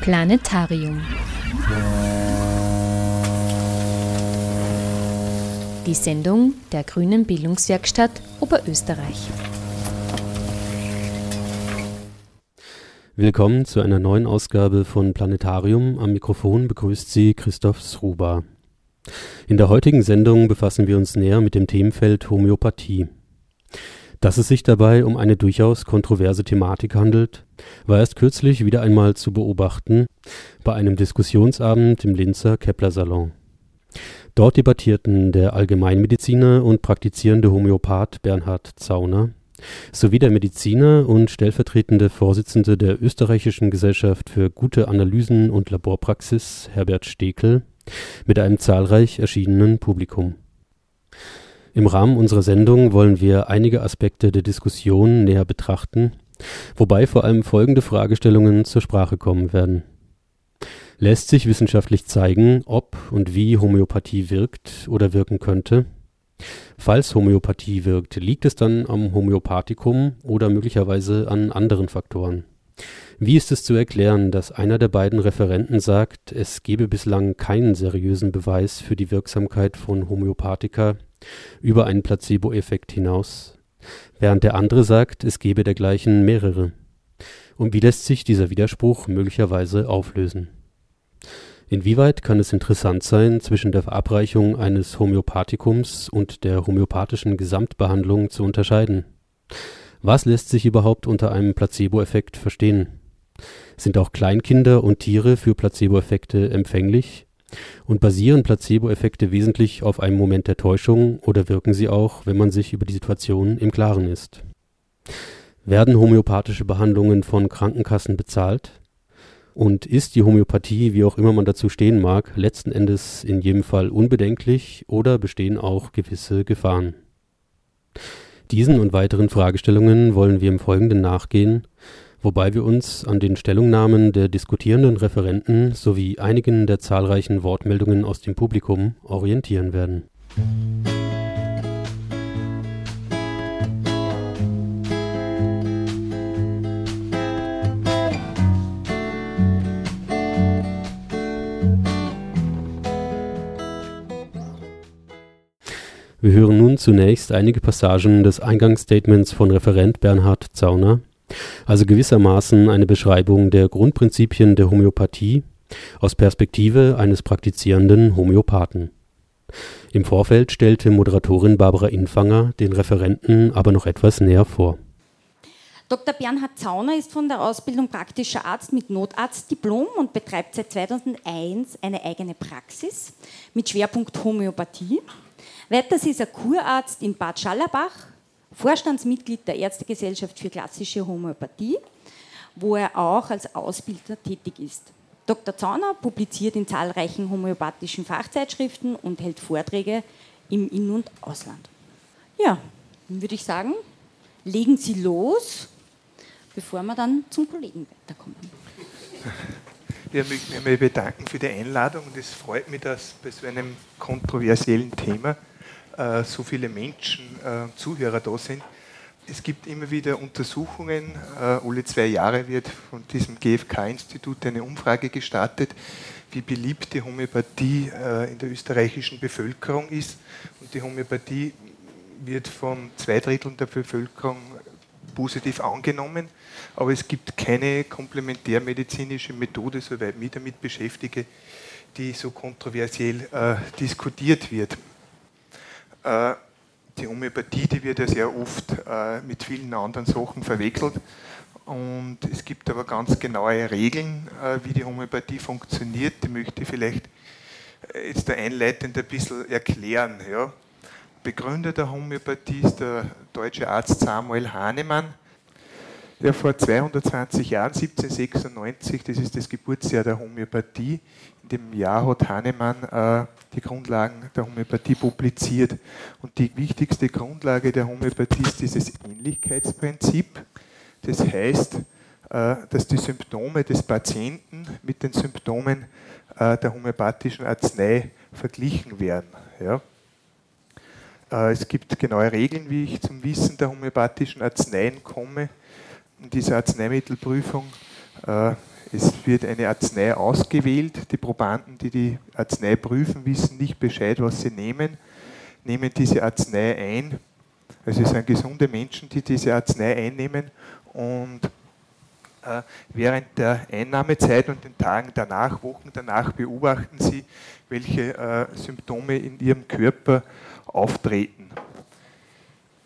Planetarium. Die Sendung der Grünen Bildungswerkstatt Oberösterreich. Willkommen zu einer neuen Ausgabe von Planetarium. Am Mikrofon begrüßt Sie Christoph Sruba. In der heutigen Sendung befassen wir uns näher mit dem Themenfeld Homöopathie. Dass es sich dabei um eine durchaus kontroverse Thematik handelt, war erst kürzlich wieder einmal zu beobachten bei einem Diskussionsabend im Linzer Kepler Salon. Dort debattierten der Allgemeinmediziner und praktizierende Homöopath Bernhard Zauner sowie der Mediziner und stellvertretende Vorsitzende der Österreichischen Gesellschaft für gute Analysen und Laborpraxis Herbert Stekel mit einem zahlreich erschienenen Publikum. Im Rahmen unserer Sendung wollen wir einige Aspekte der Diskussion näher betrachten, wobei vor allem folgende Fragestellungen zur Sprache kommen werden. Lässt sich wissenschaftlich zeigen, ob und wie Homöopathie wirkt oder wirken könnte? Falls Homöopathie wirkt, liegt es dann am Homöopathikum oder möglicherweise an anderen Faktoren? Wie ist es zu erklären, dass einer der beiden Referenten sagt, es gebe bislang keinen seriösen Beweis für die Wirksamkeit von Homöopathika über einen Placebo-Effekt hinaus, während der andere sagt, es gebe dergleichen mehrere? Und wie lässt sich dieser Widerspruch möglicherweise auflösen? Inwieweit kann es interessant sein, zwischen der Verabreichung eines Homöopathikums und der homöopathischen Gesamtbehandlung zu unterscheiden? Was lässt sich überhaupt unter einem Placebo-Effekt verstehen? Sind auch Kleinkinder und Tiere für Placebo-Effekte empfänglich? Und basieren Placebo-Effekte wesentlich auf einem Moment der Täuschung oder wirken sie auch, wenn man sich über die Situation im Klaren ist? Werden homöopathische Behandlungen von Krankenkassen bezahlt? Und ist die Homöopathie, wie auch immer man dazu stehen mag, letzten Endes in jedem Fall unbedenklich oder bestehen auch gewisse Gefahren? Diesen und weiteren Fragestellungen wollen wir im Folgenden nachgehen, wobei wir uns an den Stellungnahmen der diskutierenden Referenten sowie einigen der zahlreichen Wortmeldungen aus dem Publikum orientieren werden. Wir hören nun zunächst einige Passagen des Eingangsstatements von Referent Bernhard Zauner, also gewissermaßen eine Beschreibung der Grundprinzipien der Homöopathie aus Perspektive eines praktizierenden Homöopathen. Im Vorfeld stellte Moderatorin Barbara Infanger den Referenten aber noch etwas näher vor. Dr. Bernhard Zauner ist von der Ausbildung praktischer Arzt mit Notarztdiplom und betreibt seit 2001 eine eigene Praxis mit Schwerpunkt Homöopathie. Weiters ist er Kurarzt in Bad Schallerbach, Vorstandsmitglied der Ärztegesellschaft für klassische Homöopathie, wo er auch als Ausbilder tätig ist. Dr. Zauner publiziert in zahlreichen homöopathischen Fachzeitschriften und hält Vorträge im In- und Ausland. Ja, dann würde ich sagen, legen Sie los, bevor wir dann zum Kollegen weiterkommen. Ich möchte mich bedanken für die Einladung und es freut mich, dass bei so einem kontroversiellen Thema äh, so viele Menschen, äh, Zuhörer da sind. Es gibt immer wieder Untersuchungen. Äh, alle zwei Jahre wird von diesem GfK-Institut eine Umfrage gestartet, wie beliebt die Homöopathie äh, in der österreichischen Bevölkerung ist. Und die Homöopathie wird von zwei Dritteln der Bevölkerung positiv angenommen, aber es gibt keine komplementärmedizinische Methode, soweit ich mich damit beschäftige, die so kontroversiell äh, diskutiert wird. Äh, die Homöopathie, die wird ja sehr oft äh, mit vielen anderen Sachen verwechselt. Und es gibt aber ganz genaue Regeln, äh, wie die Homöopathie funktioniert. Die möchte ich vielleicht jetzt da einleitend ein bisschen erklären. Ja. Begründer der Homöopathie ist der deutsche Arzt Samuel Hahnemann, der vor 220 Jahren, 1796, das ist das Geburtsjahr der Homöopathie, in dem Jahr hat Hahnemann äh, die Grundlagen der Homöopathie publiziert. Und die wichtigste Grundlage der Homöopathie ist dieses Ähnlichkeitsprinzip. Das heißt, äh, dass die Symptome des Patienten mit den Symptomen äh, der homöopathischen Arznei verglichen werden. Ja. Äh, es gibt genaue Regeln, wie ich zum Wissen der homöopathischen Arzneien komme. Dieser Arzneimittelprüfung Äh, es wird eine Arznei ausgewählt. Die Probanden, die die Arznei prüfen, wissen nicht Bescheid, was sie nehmen, nehmen diese Arznei ein. Also es sind gesunde Menschen, die diese Arznei einnehmen und äh, während der Einnahmezeit und den Tagen danach, Wochen danach beobachten sie, welche äh, Symptome in ihrem Körper auftreten.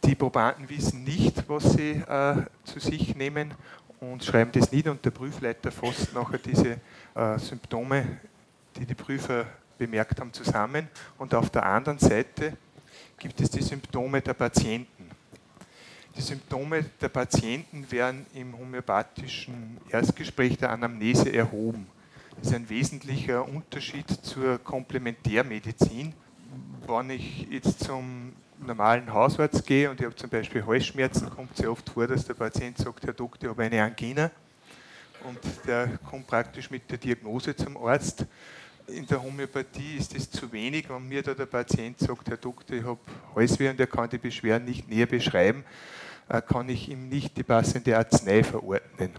Die Probanden wissen nicht, was sie äh, zu sich nehmen und schreiben das nieder und der Prüfleiter fasst nachher diese äh, Symptome, die die Prüfer bemerkt haben, zusammen und auf der anderen Seite gibt es die Symptome der Patienten. Die Symptome der Patienten werden im homöopathischen Erstgespräch der Anamnese erhoben. Das ist ein wesentlicher Unterschied zur Komplementärmedizin. Wenn ich jetzt zum normalen Hausarzt gehe und ich habe zum Beispiel Halsschmerzen, kommt sehr oft vor, dass der Patient sagt, Herr Doktor, ich habe eine Angina und der kommt praktisch mit der Diagnose zum Arzt. In der Homöopathie ist es zu wenig, wenn mir da der Patient sagt, Herr Doktor, ich habe Halsweh und er kann die Beschwerden nicht näher beschreiben, äh, kann ich ihm nicht die passende Arznei verordnen.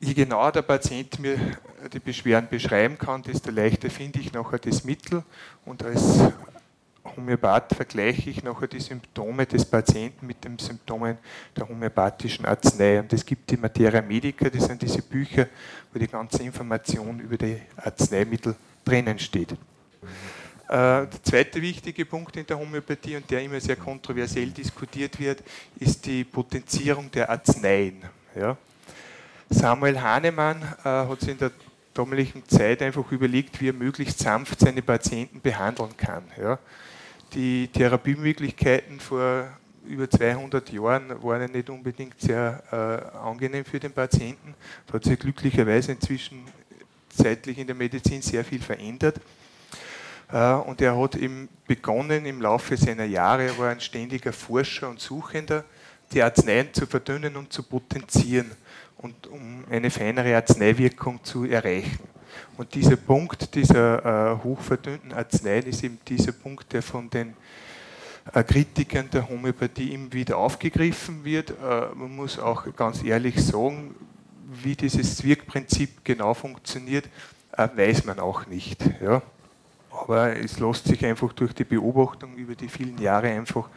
Je genauer der Patient mir die Beschwerden beschreiben kann, desto leichter finde ich nachher das Mittel und als Homöopath vergleiche ich nachher die Symptome des Patienten mit den Symptomen der homöopathischen Arznei. Und es gibt die Materia Medica, das sind diese Bücher, wo die ganze Information über die Arzneimittel drinnen steht. Äh, der zweite wichtige Punkt in der Homöopathie und der immer sehr kontroversiell diskutiert wird, ist die Potenzierung der Arzneien. Ja. Samuel Hahnemann äh, hat sich in der damaligen Zeit einfach überlegt, wie er möglichst sanft seine Patienten behandeln kann. Ja die Therapiemöglichkeiten vor über 200 Jahren waren ja nicht unbedingt sehr äh, angenehm für den Patienten. Da hat sich glücklicherweise inzwischen zeitlich in der Medizin sehr viel verändert. Äh, und er hat eben begonnen im Laufe seiner Jahre, er war ein ständiger Forscher und Suchender, die Arzneien zu verdünnen und zu potenzieren und um eine feinere Arzneiwirkung zu erreichen. Und dieser Punkt dieser äh, hochverdünnten Arzneien ist eben dieser Punkt, der von den äh, Kritikern der Homöopathie immer wieder aufgegriffen wird. Äh, man muss auch ganz ehrlich sagen, wie dieses Wirkprinzip genau funktioniert, äh, weiß man auch nicht. Ja. Aber es lässt sich einfach durch die Beobachtung über die vielen Jahre einfach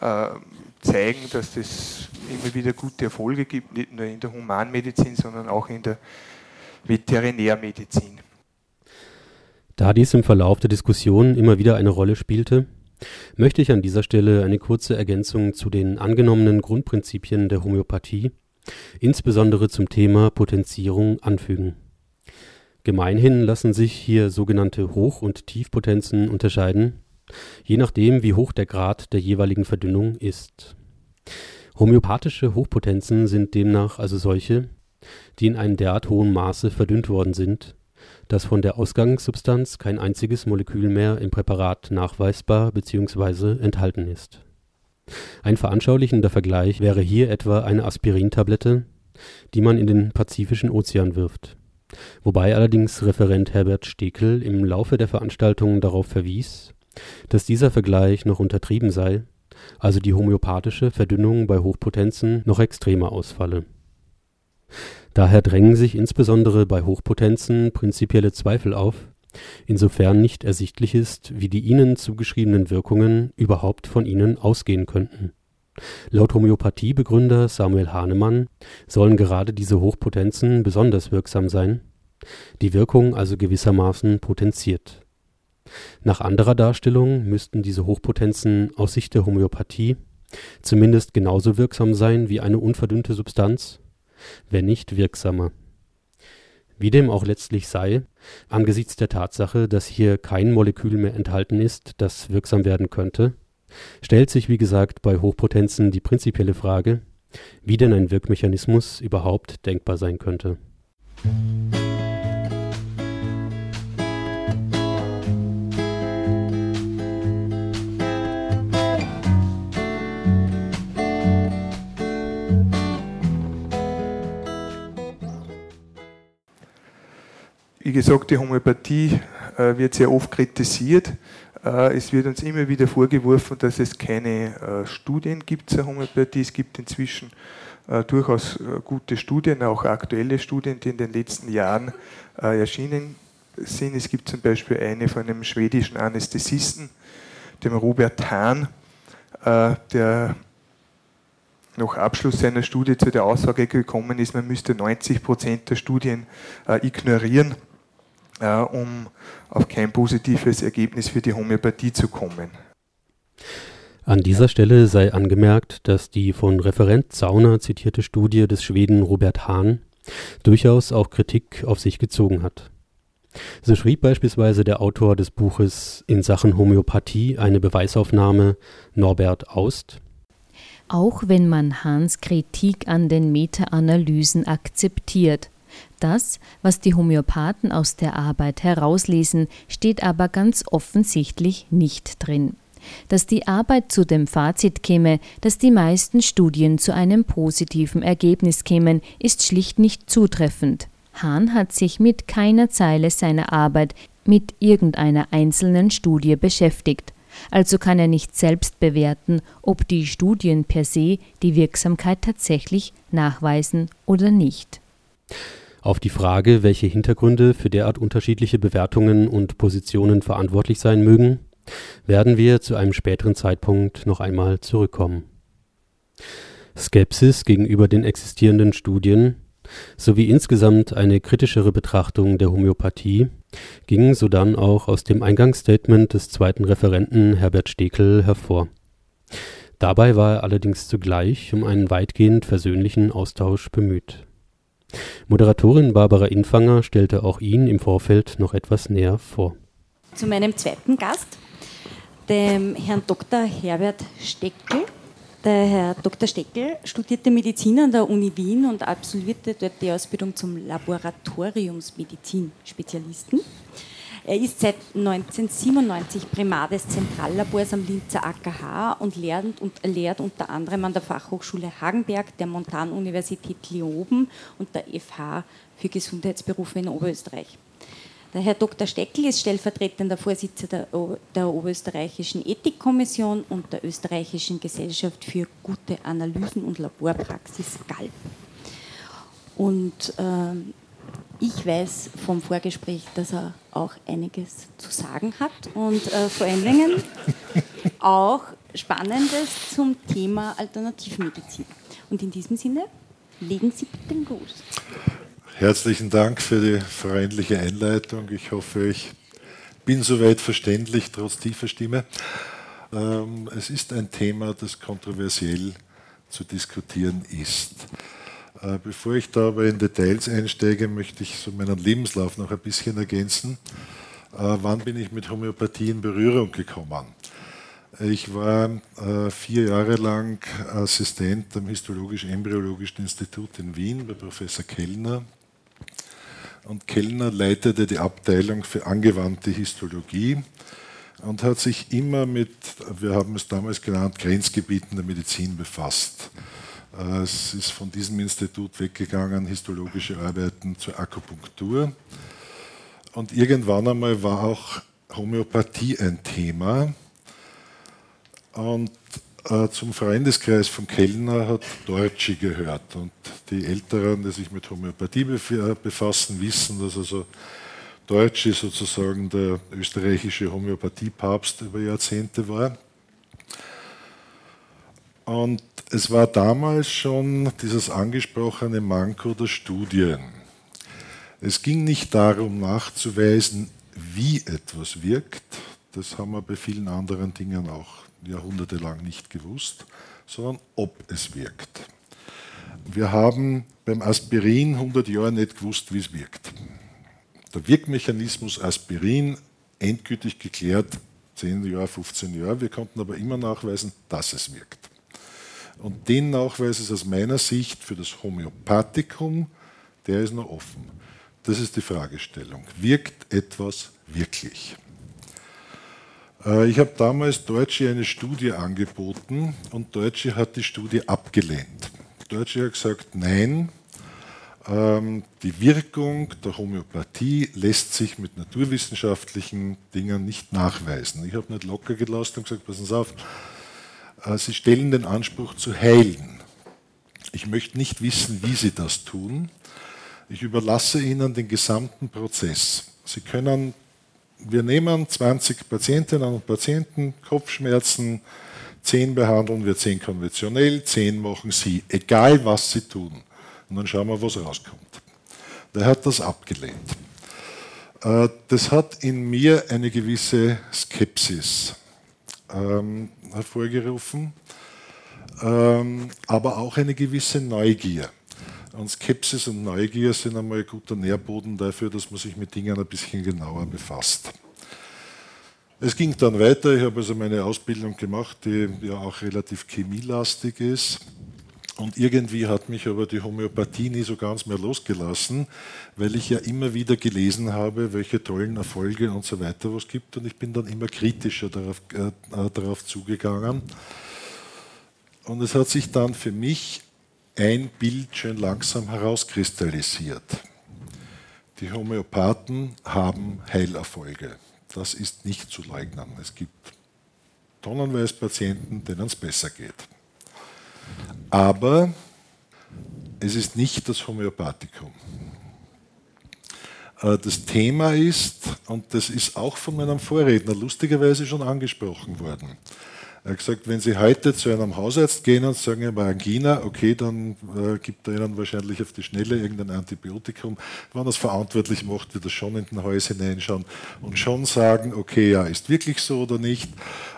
äh, zeigen, dass es immer wieder gute Erfolge gibt, nicht nur in der Humanmedizin, sondern auch in der Veterinärmedizin. Da dies im Verlauf der Diskussion immer wieder eine Rolle spielte, möchte ich an dieser Stelle eine kurze Ergänzung zu den angenommenen Grundprinzipien der Homöopathie, insbesondere zum Thema Potenzierung, anfügen. Gemeinhin lassen sich hier sogenannte Hoch- und Tiefpotenzen unterscheiden, je nachdem, wie hoch der Grad der jeweiligen Verdünnung ist. Homöopathische Hochpotenzen sind demnach also solche, die in einem derart hohen Maße verdünnt worden sind, dass von der Ausgangssubstanz kein einziges Molekül mehr im Präparat nachweisbar bzw. enthalten ist. Ein veranschaulichender Vergleich wäre hier etwa eine Aspirintablette, die man in den Pazifischen Ozean wirft, wobei allerdings Referent Herbert Stekel im Laufe der Veranstaltung darauf verwies, dass dieser Vergleich noch untertrieben sei, also die homöopathische Verdünnung bei Hochpotenzen noch extremer ausfalle Daher drängen sich insbesondere bei Hochpotenzen prinzipielle Zweifel auf, insofern nicht ersichtlich ist, wie die ihnen zugeschriebenen Wirkungen überhaupt von ihnen ausgehen könnten. Laut Homöopathiebegründer Samuel Hahnemann sollen gerade diese Hochpotenzen besonders wirksam sein, die Wirkung also gewissermaßen potenziert. Nach anderer Darstellung müssten diese Hochpotenzen aus Sicht der Homöopathie zumindest genauso wirksam sein wie eine unverdünnte Substanz wenn nicht wirksamer. Wie dem auch letztlich sei, angesichts der Tatsache, dass hier kein Molekül mehr enthalten ist, das wirksam werden könnte, stellt sich wie gesagt bei Hochpotenzen die prinzipielle Frage, wie denn ein Wirkmechanismus überhaupt denkbar sein könnte. Wie gesagt, die Homöopathie äh, wird sehr oft kritisiert. Äh, es wird uns immer wieder vorgeworfen, dass es keine äh, Studien gibt zur Homöopathie. Es gibt inzwischen durchaus gute Studien, auch aktuelle Studien, die in den letzten Jahren erschienen sind. Es gibt zum Beispiel eine von einem schwedischen Anästhesisten, dem Robert Hahn, der nach Abschluss seiner Studie zu der Aussage gekommen ist, man müsste 90 Prozent der Studien ignorieren, äh, um auf kein positives Ergebnis für die Homöopathie zu kommen. An dieser Stelle sei angemerkt, dass die von Referent Zauner zitierte Studie des Schweden Robert Hahn durchaus auch Kritik auf sich gezogen hat. So schrieb beispielsweise der Autor des Buches In Sachen Homöopathie eine Beweisaufnahme Norbert Aust. Auch wenn man Hahns Kritik an den Meta-Analysen akzeptiert, das, was die Homöopathen aus der Arbeit herauslesen, steht aber ganz offensichtlich nicht drin dass die Arbeit zu dem Fazit käme, dass die meisten Studien zu einem positiven Ergebnis kämen, ist schlicht nicht zutreffend. Hahn hat sich mit keiner Zeile seiner Arbeit mit irgendeiner einzelnen Studie beschäftigt. Also kann er nicht selbst bewerten, ob die Studien per se die Wirksamkeit tatsächlich nachweisen oder nicht. Auf die Frage, welche Hintergründe für derart unterschiedliche Bewertungen und Positionen verantwortlich sein mögen, werden wir zu einem späteren Zeitpunkt noch einmal zurückkommen. Skepsis gegenüber den existierenden Studien sowie insgesamt eine kritischere Betrachtung der Homöopathie gingen sodann auch aus dem Eingangsstatement des zweiten Referenten Herbert Stekel hervor. Dabei war er allerdings zugleich um einen weitgehend versöhnlichen Austausch bemüht. Moderatorin Barbara Infanger stellte auch ihn im Vorfeld noch etwas näher vor. Zu meinem zweiten Gast, dem Herrn Dr. Herbert Steckel. Der Herr Dr. Steckel studierte Medizin an der Uni Wien und absolvierte dort die Ausbildung zum Laboratoriumsmedizin-Spezialisten. Er ist seit 1997 Primar des Zentrallabors am Linzer AKH und lernt, und lehrt unter anderem an der Fachhochschule Hagenberg, der Montanuniversität Leoben und der FH für Gesundheitsberufe in Oberösterreich. Der Herr Dr. Steckel ist stellvertretender Vorsitzender der Oberösterreichischen Ethikkommission und der Österreichischen Gesellschaft für gute Analysen und Laborpraxis GALP. Und äh, ich weiß vom Vorgespräch, dass er auch einiges zu sagen hat und äh, vor allen Dingen auch Spannendes zum Thema Alternativmedizin. Und in diesem Sinne, legen Sie bitte den Gruß. Herzlichen Dank für die freundliche Einleitung. Ich hoffe, ich bin soweit verständlich, trotz tiefer Stimme. Ähm, es ist ein Thema, das kontroversiell zu diskutieren ist. Äh, bevor ich da aber in Details einsteige, möchte ich so meinen Lebenslauf noch ein bisschen ergänzen. Äh, wann bin ich mit Homöopathie in Berührung gekommen? Ich war äh, vier Jahre lang Assistent am Histologisch-Embryologischen Institut in Wien bei Professor Kellner, und Kellner leitete die Abteilung für angewandte Histologie und hat sich immer mit, wir haben es damals genannt, Grenzgebieten der Medizin befasst. Äh, es ist von diesem Institut weggegangen, histologische Arbeiten zur Akupunktur. Und irgendwann einmal war auch Homöopathie ein Thema. Und äh, zum Freundeskreis von Kellner hat Deutsche gehört. Und die Älteren, die sich mit Homöopathie befassen, wissen, dass also Deutsche sozusagen der österreichische Homöopathiepapst über Jahrzehnte war. Und es war damals schon dieses angesprochene Manko der Studien. Es ging nicht darum nachzuweisen, wie etwas wirkt, das haben wir bei vielen anderen Dingen auch jahrhundertelang nicht gewusst, sondern ob es wirkt. Wir haben beim Aspirin 100 Jahre nicht gewusst, wie es wirkt. Der Wirkmechanismus Aspirin endgültig geklärt, 10 Jahre, 15 Jahre. Wir konnten aber immer nachweisen, dass es wirkt. Und den Nachweis ist aus meiner Sicht für das Homöopathikum, der ist noch offen. Das ist die Fragestellung. Wirkt etwas wirklich? Äh, ich habe damals Deutsche eine Studie angeboten und Deutsche hat die Studie abgelehnt. Deutsche hat gesagt, nein, ähm, die Wirkung der Homöopathie lässt sich mit naturwissenschaftlichen Dingen nicht nachweisen. Ich habe nicht locker gelassen und gesagt, passen Sie auf, Sie stellen den Anspruch zu heilen. Ich möchte nicht wissen, wie Sie das tun. Ich überlasse Ihnen den gesamten Prozess. Sie können, wir nehmen 20 Patientinnen und Patienten, Kopfschmerzen, 10 behandeln wir 10 konventionell, 10 machen Sie, egal was Sie tun. Und dann schauen wir, was rauskommt. Der hat das abgelehnt. Äh, das hat in mir eine gewisse Skepsis ähm, hervorgerufen, ähm, aber auch eine gewisse Neugier. Und Skepsis und Neugier sind einmal ein guter Nährboden dafür, dass man sich mit Dingen ein bisschen genauer befasst. Es ging dann weiter. Ich habe also meine Ausbildung gemacht, die ja auch relativ chemielastig ist. Und irgendwie hat mich aber die Homöopathie nie so ganz mehr losgelassen, weil ich ja immer wieder gelesen habe, welche tollen Erfolge und so weiter was gibt. Und ich bin dann immer kritischer darauf, äh, darauf zugegangen. Und es hat sich dann für mich ein Bild schön langsam herauskristallisiert. Die Homöopathen haben Heilerfolge. Das ist nicht zu leugnen. Es gibt tonnenweise Patienten, denen es besser geht. Aber es ist nicht das Homöopathikum. Äh, das Thema ist, und das ist auch von meinem Vorredner lustigerweise schon angesprochen worden, er hat gesagt, wenn Sie heute zu einem Hausarzt gehen und sagen, er war Angina, okay, dann äh, gibt er Ihnen wahrscheinlich auf die Schnelle irgendein Antibiotikum. Wenn er es verantwortlich macht, wird er schon in den Hals hineinschauen und schon sagen, okay, ja, ist wirklich so oder nicht.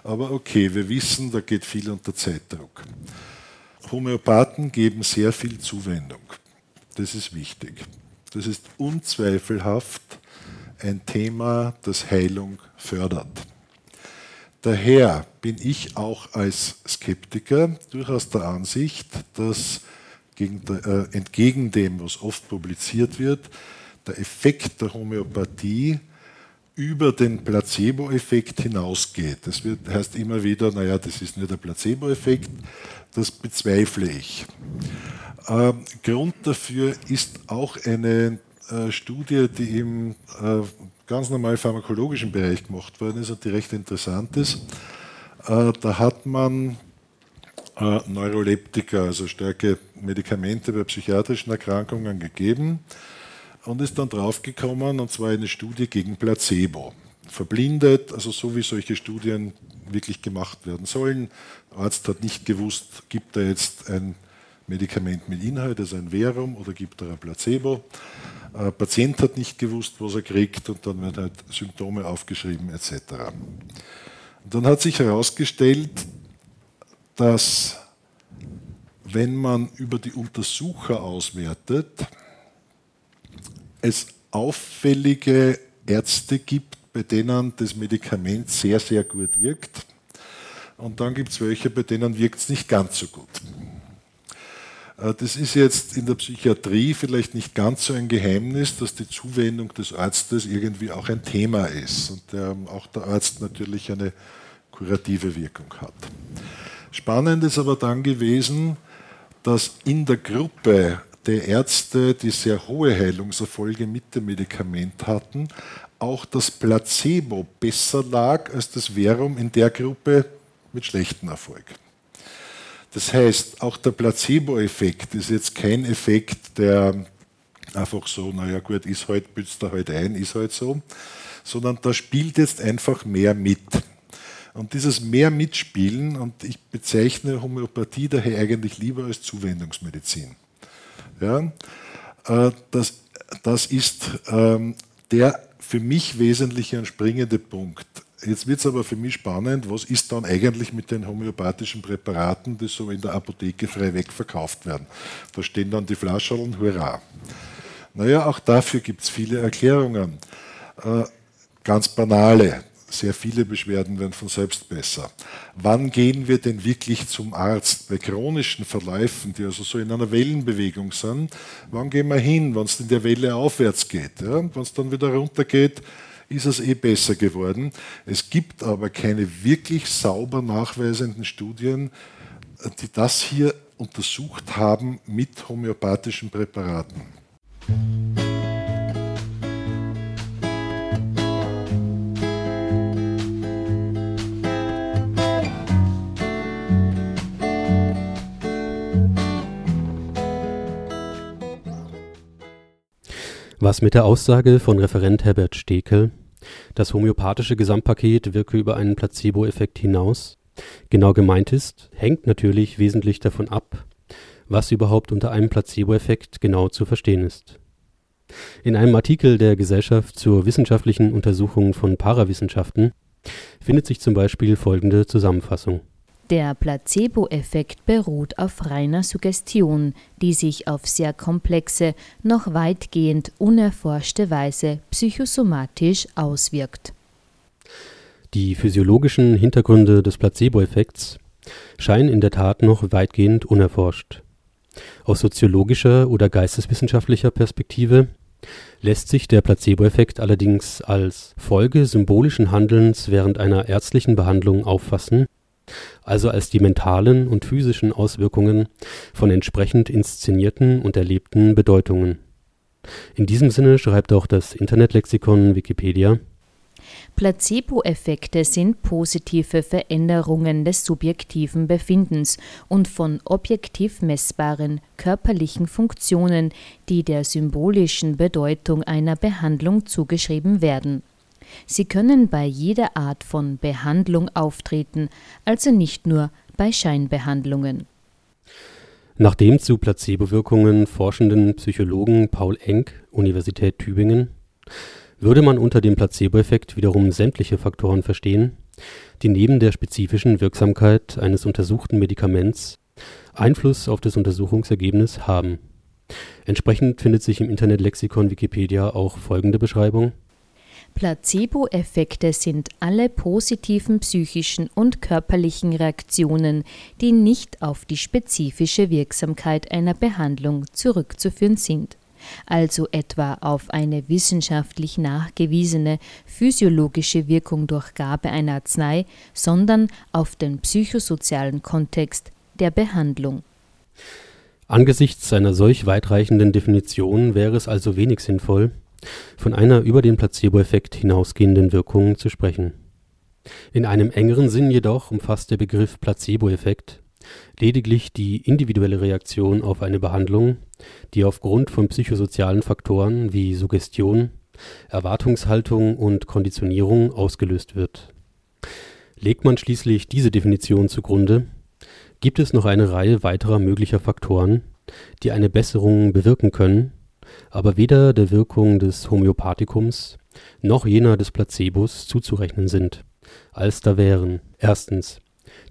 Aber okay, wir wissen, da geht viel unter Zeitdruck. Homöopathen geben sehr viel Zuwendung. Das ist wichtig. Das ist unzweifelhaft ein Thema, das Heilung fördert. Daher bin ich auch als Skeptiker durchaus der Ansicht, dass äh, entgegen dem, was oft publiziert wird, der Effekt der Homöopathie über den Placebo-Effekt hinausgeht. Das wird, heißt immer wieder, naja, das ist nur der Placebo-Effekt, das bezweifle ich. Ähm, Grund dafür ist auch eine äh, Studie, die im äh, ganz normal pharmakologischen Bereich gemacht worden ist und die recht interessant ist. Äh, da hat man äh, Neuroleptika, also starke Medikamente bei psychiatrischen Erkrankungen gegeben und ist dann draufgekommen, und zwar eine Studie gegen Placebo. Verblindet, also so wie solche Studien wirklich gemacht werden sollen. Der Arzt hat nicht gewusst, gibt er jetzt ein Medikament mit Inhalt, also ein Verum, oder gibt er ein Placebo. Der Patient hat nicht gewusst, was er kriegt, und dann werden halt Symptome aufgeschrieben etc. Und dann hat sich herausgestellt, dass wenn man über die Untersucher auswertet, es auffällige Ärzte gibt, bei denen das Medikament sehr, sehr gut wirkt. Und dann gibt es welche, bei denen wirkt es nicht ganz so gut. Äh, das ist jetzt in der Psychiatrie vielleicht nicht ganz so ein Geheimnis, dass die Zuwendung des Arztes irgendwie auch ein Thema ist und der, auch der Arzt natürlich eine kurative Wirkung hat. Spannend ist aber dann gewesen, dass in der Gruppe Ärzte, die sehr hohe Heilungserfolge mit dem Medikament hatten, auch das Placebo besser lag als das Verum in der Gruppe mit schlechten Erfolg. Das heißt, auch der Placebo-Effekt ist jetzt kein Effekt, der einfach so, naja gut, ist halt, bützt er halt ein, ist halt so, sondern da spielt jetzt einfach mehr mit. Und dieses mehr Mitspielen, und ich bezeichne Homöopathie daher eigentlich lieber als Zuwendungsmedizin. Ja, äh, das, das ist ähm, der für mich wesentliche und springende Punkt. Jetzt wird es aber für mich spannend, was ist dann eigentlich mit den homöopathischen Präparaten, die so in der Apotheke frei weg verkauft werden. Da stehen dann die Flascheln, hurra. Naja, auch dafür gibt es viele Erklärungen. Äh, ganz banale, sehr viele Beschwerden werden von selbst besser. Wann gehen wir denn wirklich zum Arzt? Bei chronischen Verläufen, die also so in einer Wellenbewegung sind, wann gehen wir hin, wenn es in der Welle aufwärts geht? Ja? Wenn es dann wieder runter geht, ist es eh besser geworden. Es gibt aber keine wirklich sauber nachweisenden Studien, die das hier untersucht haben mit homöopathischen Präparaten. Was mit der Aussage von Referent Herbert Stekel, das homöopathische Gesamtpaket wirke über einen Placebo-Effekt hinaus, genau gemeint ist, hängt natürlich wesentlich davon ab, was überhaupt unter einem Placebo-Effekt genau zu verstehen ist. In einem Artikel der Gesellschaft zur wissenschaftlichen Untersuchung von Parawissenschaften findet sich zum Beispiel folgende Zusammenfassung. Der Placebo-Effekt beruht auf reiner Suggestion, die sich auf sehr komplexe, noch weitgehend unerforschte Weise psychosomatisch auswirkt. Die physiologischen Hintergründe des Placebo-Effekts scheinen in der Tat noch weitgehend unerforscht. Aus soziologischer oder geisteswissenschaftlicher Perspektive lässt sich der Placebo-Effekt allerdings als Folge symbolischen Handelns während einer ärztlichen Behandlung auffassen also als die mentalen und physischen Auswirkungen von entsprechend inszenierten und erlebten Bedeutungen. In diesem Sinne schreibt auch das Internetlexikon Wikipedia Placebo-Effekte sind positive Veränderungen des subjektiven Befindens und von objektiv messbaren körperlichen Funktionen, die der symbolischen Bedeutung einer Behandlung zugeschrieben werden Sie können bei jeder Art von Behandlung auftreten, also nicht nur bei Scheinbehandlungen. Nach dem zu Placebo-Wirkungen forschenden Psychologen Paul Enck, Universität Tübingen, würde man unter dem Placebo-Effekt wiederum sämtliche Faktoren verstehen, die neben der spezifischen Wirksamkeit eines untersuchten Medikaments Einfluss auf das Untersuchungsergebnis haben. Entsprechend findet sich im Internetlexikon Wikipedia auch folgende Beschreibung Placebo-Effekte sind alle positiven psychischen und körperlichen Reaktionen, die nicht auf die spezifische Wirksamkeit einer Behandlung zurückzuführen sind, also etwa auf eine wissenschaftlich nachgewiesene physiologische Wirkung durch Gabe einer Arznei, sondern auf den psychosozialen Kontext der Behandlung. Angesichts einer solch weitreichenden Definition wäre es also wenig sinnvoll, von einer über den Placebo-Effekt hinausgehenden Wirkung zu sprechen. In einem engeren Sinn jedoch umfasst der Begriff Placebo-Effekt lediglich die individuelle Reaktion auf eine Behandlung, die aufgrund von psychosozialen Faktoren wie Suggestion, Erwartungshaltung und Konditionierung ausgelöst wird. Legt man schließlich diese Definition zugrunde, gibt es noch eine Reihe weiterer möglicher Faktoren, die eine Besserung bewirken können aber weder der Wirkung des Homöopathikums noch jener des Placebos zuzurechnen sind, als da wären: Erstens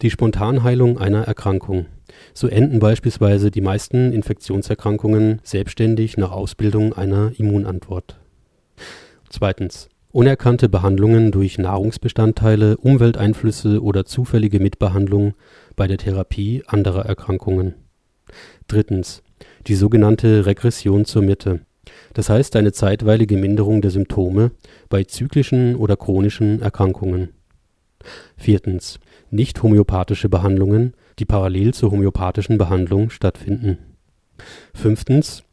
die Spontanheilung einer Erkrankung. So enden beispielsweise die meisten Infektionserkrankungen selbstständig nach Ausbildung einer Immunantwort. Zweitens unerkannte Behandlungen durch Nahrungsbestandteile, Umwelteinflüsse oder zufällige Mitbehandlung bei der Therapie anderer Erkrankungen. Drittens die sogenannte Regression zur Mitte, das heißt eine zeitweilige Minderung der Symptome bei zyklischen oder chronischen Erkrankungen. Viertens. Nicht-homöopathische Behandlungen, die parallel zur homöopathischen Behandlung stattfinden.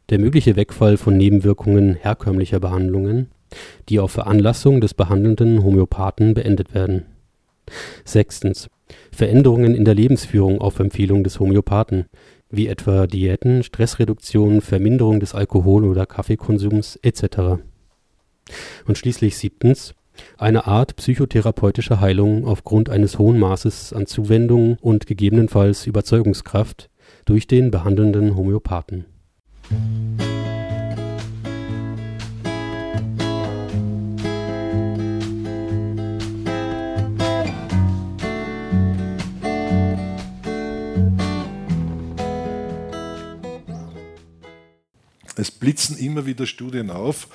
Der mögliche Wegfall von Nebenwirkungen herkömmlicher Behandlungen, die auf Veranlassung des behandelnden Homöopathen beendet werden. Veränderungen in der Lebensführung auf Empfehlung des Homöopathen, wie etwa Diäten, Stressreduktion, Verminderung des Alkohol oder Kaffeekonsums etc. Und schließlich siebtens eine Art psychotherapeutischer Heilung aufgrund eines hohen Maßes an Zuwendung und gegebenenfalls Überzeugungskraft durch den behandelnden Homöopathen Es blitzen immer wieder Studien auf,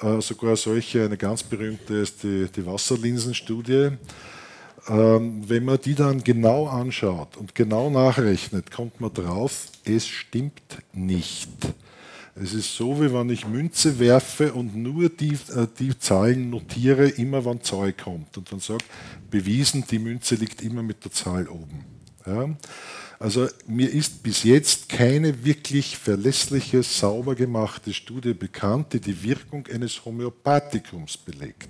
äh, sogar solche, eine ganz berühmte ist die, die Wasserlinsenstudie. Ähm, wenn man die dann genau anschaut und genau nachrechnet, kommt man drauf, es stimmt nicht. Es ist so, wie wenn ich Münze werfe und nur die, äh, die Zahlen notiere, immer wann Zahl kommt. Und dann sagt, bewiesen, die Münze liegt immer mit der Zahl oben. Ja? Also mir ist bis jetzt keine wirklich verlässliche, sauber gemachte Studie bekannt, die die Wirkung eines Homöopathikums belegt.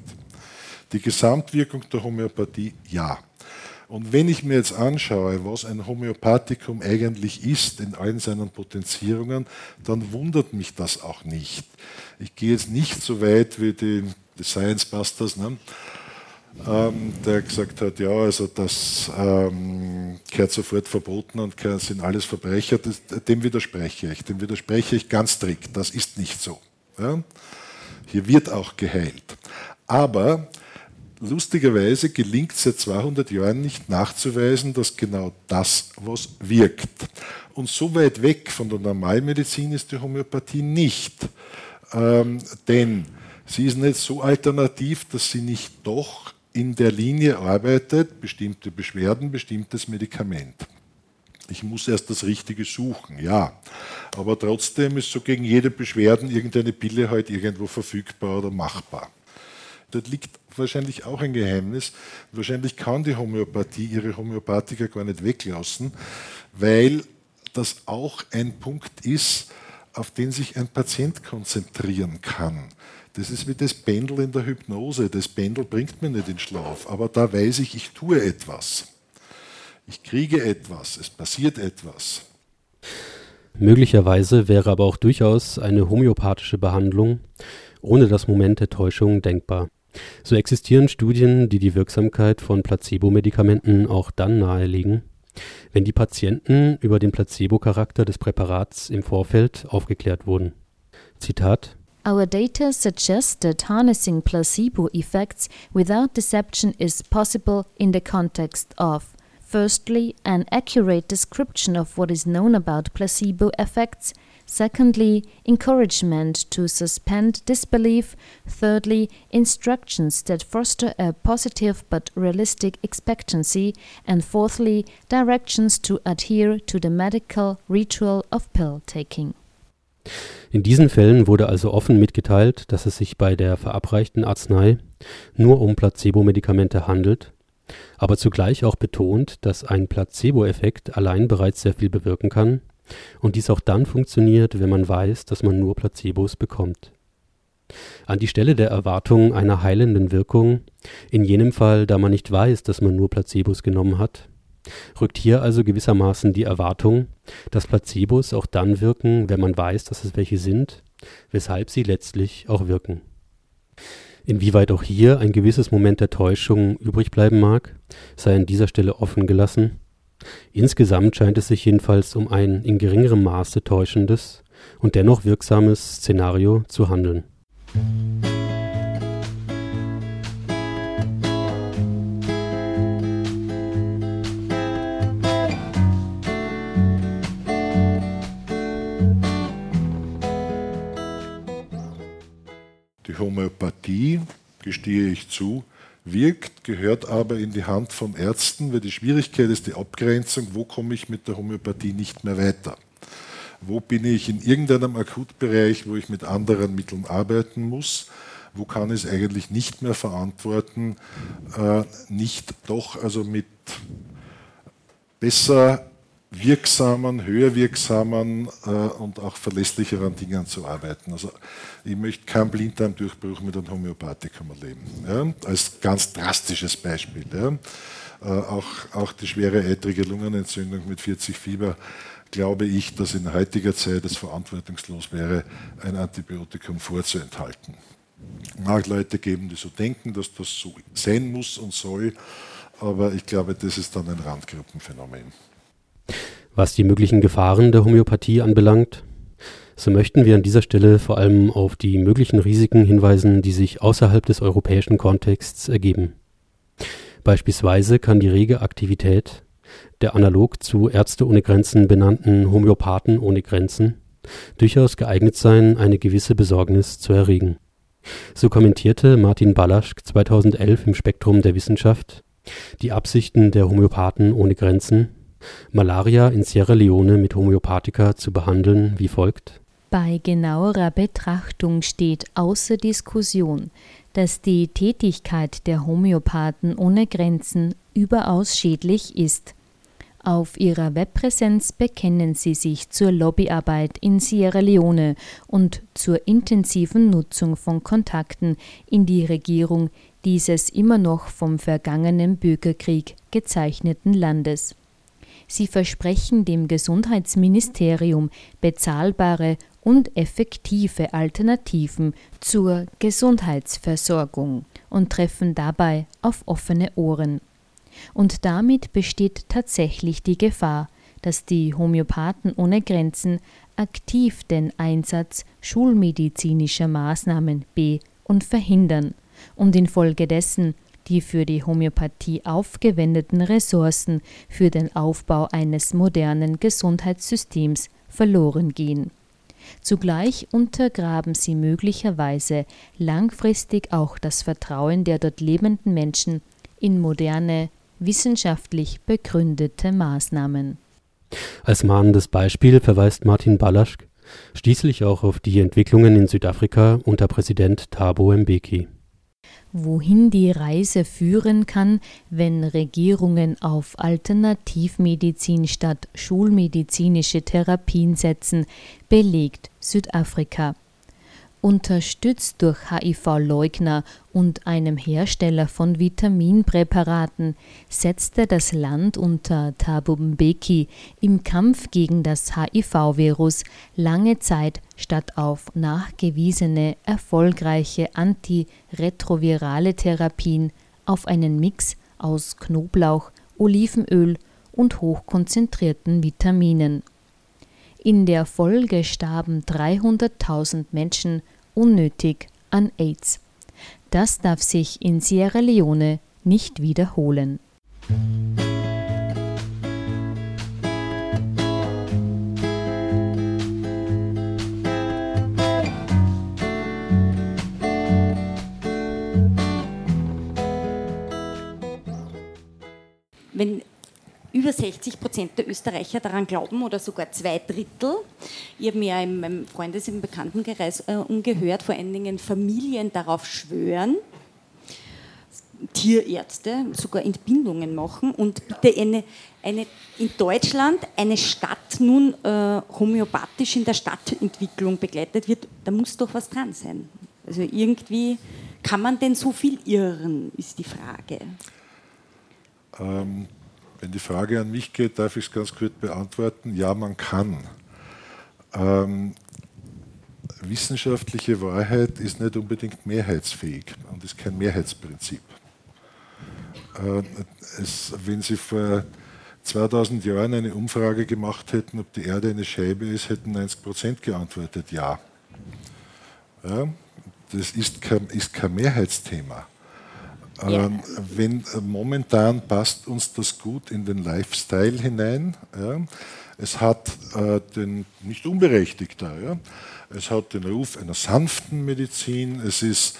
Die Gesamtwirkung der Homöopathie ja. Und wenn ich mir jetzt anschaue, was ein Homöopathikum eigentlich ist in allen seinen Potenzierungen, dann wundert mich das auch nicht. Ich gehe jetzt nicht so weit wie die, Science Busters, ne? Ähm, der gesagt hat, ja, also das ähm, gehört sofort verboten und sind alles Verbrecher. Das, dem widerspreche ich. Dem widerspreche ich ganz strikt. Das ist nicht so. Ja? Hier wird auch geheilt. Aber lustigerweise gelingt es seit 200 Jahren nicht nachzuweisen, dass genau das was wirkt. Und so weit weg von der Normalmedizin ist die Homöopathie nicht. Ähm, denn sie ist nicht so alternativ, dass sie nicht doch in der Linie arbeitet, bestimmte Beschwerden, bestimmtes Medikament. Ich muss erst das Richtige suchen, ja. Aber trotzdem ist so gegen jede Beschwerden irgendeine Pille halt irgendwo verfügbar oder machbar. Dort liegt wahrscheinlich auch ein Geheimnis. Wahrscheinlich kann die Homöopathie ihre Homöopathika gar nicht weglassen, weil das auch ein Punkt ist, auf den sich ein Patient konzentrieren kann. Das ist wie das Pendel in der Hypnose. Das Pendel bringt mir nicht in Schlaf, aber da weiß ich, ich tue etwas. Ich kriege etwas, es passiert etwas. Möglicherweise wäre aber auch durchaus eine homöopathische Behandlung ohne das Moment der Täuschung denkbar. So existieren Studien, die die Wirksamkeit von Placebo-Medikamenten auch dann nahelegen, wenn die Patienten über den Placebo-Charakter des Präparats im Vorfeld aufgeklärt wurden. Zitat Our data suggests that harnessing placebo effects without deception is possible in the context of firstly, an accurate description of what is known about placebo effects, Secondly, encouragement to suspend disbelief. Thirdly, instructions that foster a positive but realistic expectancy. And fourthly, directions to adhere to the medical ritual of pill taking. In diesen Fällen wurde also offen mitgeteilt, dass es sich bei der verabreichten Arznei nur um Placebo-Medikamente handelt, aber zugleich auch betont, dass ein Placebo-Effekt allein bereits sehr viel bewirken kann und dies auch dann funktioniert, wenn man weiß, dass man nur Placebos bekommt. An die Stelle der Erwartung einer heilenden Wirkung, in jenem Fall, da man nicht weiß, dass man nur Placebos genommen hat, rückt hier also gewissermaßen die Erwartung, dass Placebos auch dann wirken, wenn man weiß, dass es welche sind, weshalb sie letztlich auch wirken. Inwieweit auch hier ein gewisses Moment der Täuschung übrig bleiben mag, sei an dieser Stelle offen gelassen Insgesamt scheint es sich jedenfalls um ein in geringerem Maße täuschendes und dennoch wirksames Szenario zu handeln. Homöopathie, gestehe ich zu, wirkt, gehört aber in die Hand von Ärzten, weil die Schwierigkeit ist die Abgrenzung, wo komme ich mit der Homöopathie nicht mehr weiter. Wo bin ich in irgendeinem Akutbereich, wo ich mit anderen Mitteln arbeiten muss? Wo kann ich es eigentlich nicht mehr verantworten, äh, nicht doch also mit besser wirksamen, höher wirksamen äh, und auch verlässlicheren Dingen zu arbeiten. Also ich möchte keinen Blinddarmdurchbruch mit einem Homöopathikum erleben. Ja? Als ganz drastisches Beispiel. Ja? Äh, auch, auch die schwere eitrige Lungenentzündung mit 40 Fieber glaube ich, dass in heutiger Zeit es verantwortungslos wäre, ein Antibiotikum vorzuenthalten. Mag Leute geben, die so denken, dass das so sein muss und soll, aber ich glaube, das ist dann ein Randgruppenphänomen. Was die möglichen Gefahren der Homöopathie anbelangt, so möchten wir an dieser Stelle vor allem auf die möglichen Risiken hinweisen, die sich außerhalb des europäischen Kontexts ergeben. Beispielsweise kann die rege Aktivität der analog zu Ärzte ohne Grenzen benannten Homöopathen ohne Grenzen durchaus geeignet sein, eine gewisse Besorgnis zu erregen. So kommentierte Martin Balaschk 2011 im Spektrum der Wissenschaft die Absichten der Homöopathen ohne Grenzen Malaria in Sierra Leone mit Homöopathika zu behandeln wie folgt. Bei genauerer Betrachtung steht außer Diskussion, dass die Tätigkeit der Homöopathen ohne Grenzen überaus schädlich ist. Auf ihrer Webpräsenz bekennen sie sich zur Lobbyarbeit in Sierra Leone und zur intensiven Nutzung von Kontakten in die Regierung dieses immer noch vom vergangenen Bürgerkrieg gezeichneten Landes. Sie versprechen dem Gesundheitsministerium bezahlbare und effektive Alternativen zur Gesundheitsversorgung und treffen dabei auf offene Ohren. Und damit besteht tatsächlich die Gefahr, dass die Homöopathen ohne Grenzen aktiv den Einsatz schulmedizinischer Maßnahmen be- und verhindern und infolgedessen die für die Homöopathie aufgewendeten Ressourcen für den Aufbau eines modernen Gesundheitssystems verloren gehen. Zugleich untergraben sie möglicherweise langfristig auch das Vertrauen der dort lebenden Menschen in moderne, wissenschaftlich begründete Maßnahmen. Als mahnendes Beispiel verweist Martin Balaschk schließlich auch auf die Entwicklungen in Südafrika unter Präsident Thabo Mbeki. Wohin die Reise führen kann, wenn Regierungen auf Alternativmedizin statt schulmedizinische Therapien setzen, belegt Südafrika unterstützt durch HIV-Leugner und einem Hersteller von Vitaminpräparaten, setzte das Land unter Thabo Mbeki im Kampf gegen das HIV-Virus lange Zeit statt auf nachgewiesene erfolgreiche antiretrovirale Therapien auf einen Mix aus Knoblauch, Olivenöl und hochkonzentrierten Vitaminen in der Folge starben 300.000 Menschen unnötig an AIDS. Das darf sich in Sierra Leone nicht wiederholen. Wenn über 60 Prozent der Österreicher daran glauben oder sogar zwei Drittel. Ich habe mir in meinem Freundes- und Bekanntenkreis äh, umgehört, vor allen Dingen Familien darauf schwören, Tierärzte sogar Entbindungen machen und bitte eine, eine in Deutschland eine Stadt nun äh, homöopathisch in der Stadtentwicklung begleitet wird, da muss doch was dran sein. Also irgendwie kann man denn so viel irren, ist die Frage. Ähm, wenn die Frage an mich geht, darf ich es ganz kurz beantworten. Ja, man kann. Ähm, wissenschaftliche Wahrheit ist nicht unbedingt mehrheitsfähig und ist kein Mehrheitsprinzip. Äh, es, wenn Sie vor 2000 Jahren eine Umfrage gemacht hätten, ob die Erde eine Scheibe ist, hätten 90 Prozent geantwortet ja. ja. Das ist kein, ist kein Mehrheitsthema. Ja. Ähm, wenn, äh, momentan passt uns das gut in den Lifestyle hinein. Ja. Es hat äh, den, nicht unberechtigter, ja. es hat den Ruf einer sanften Medizin, es ist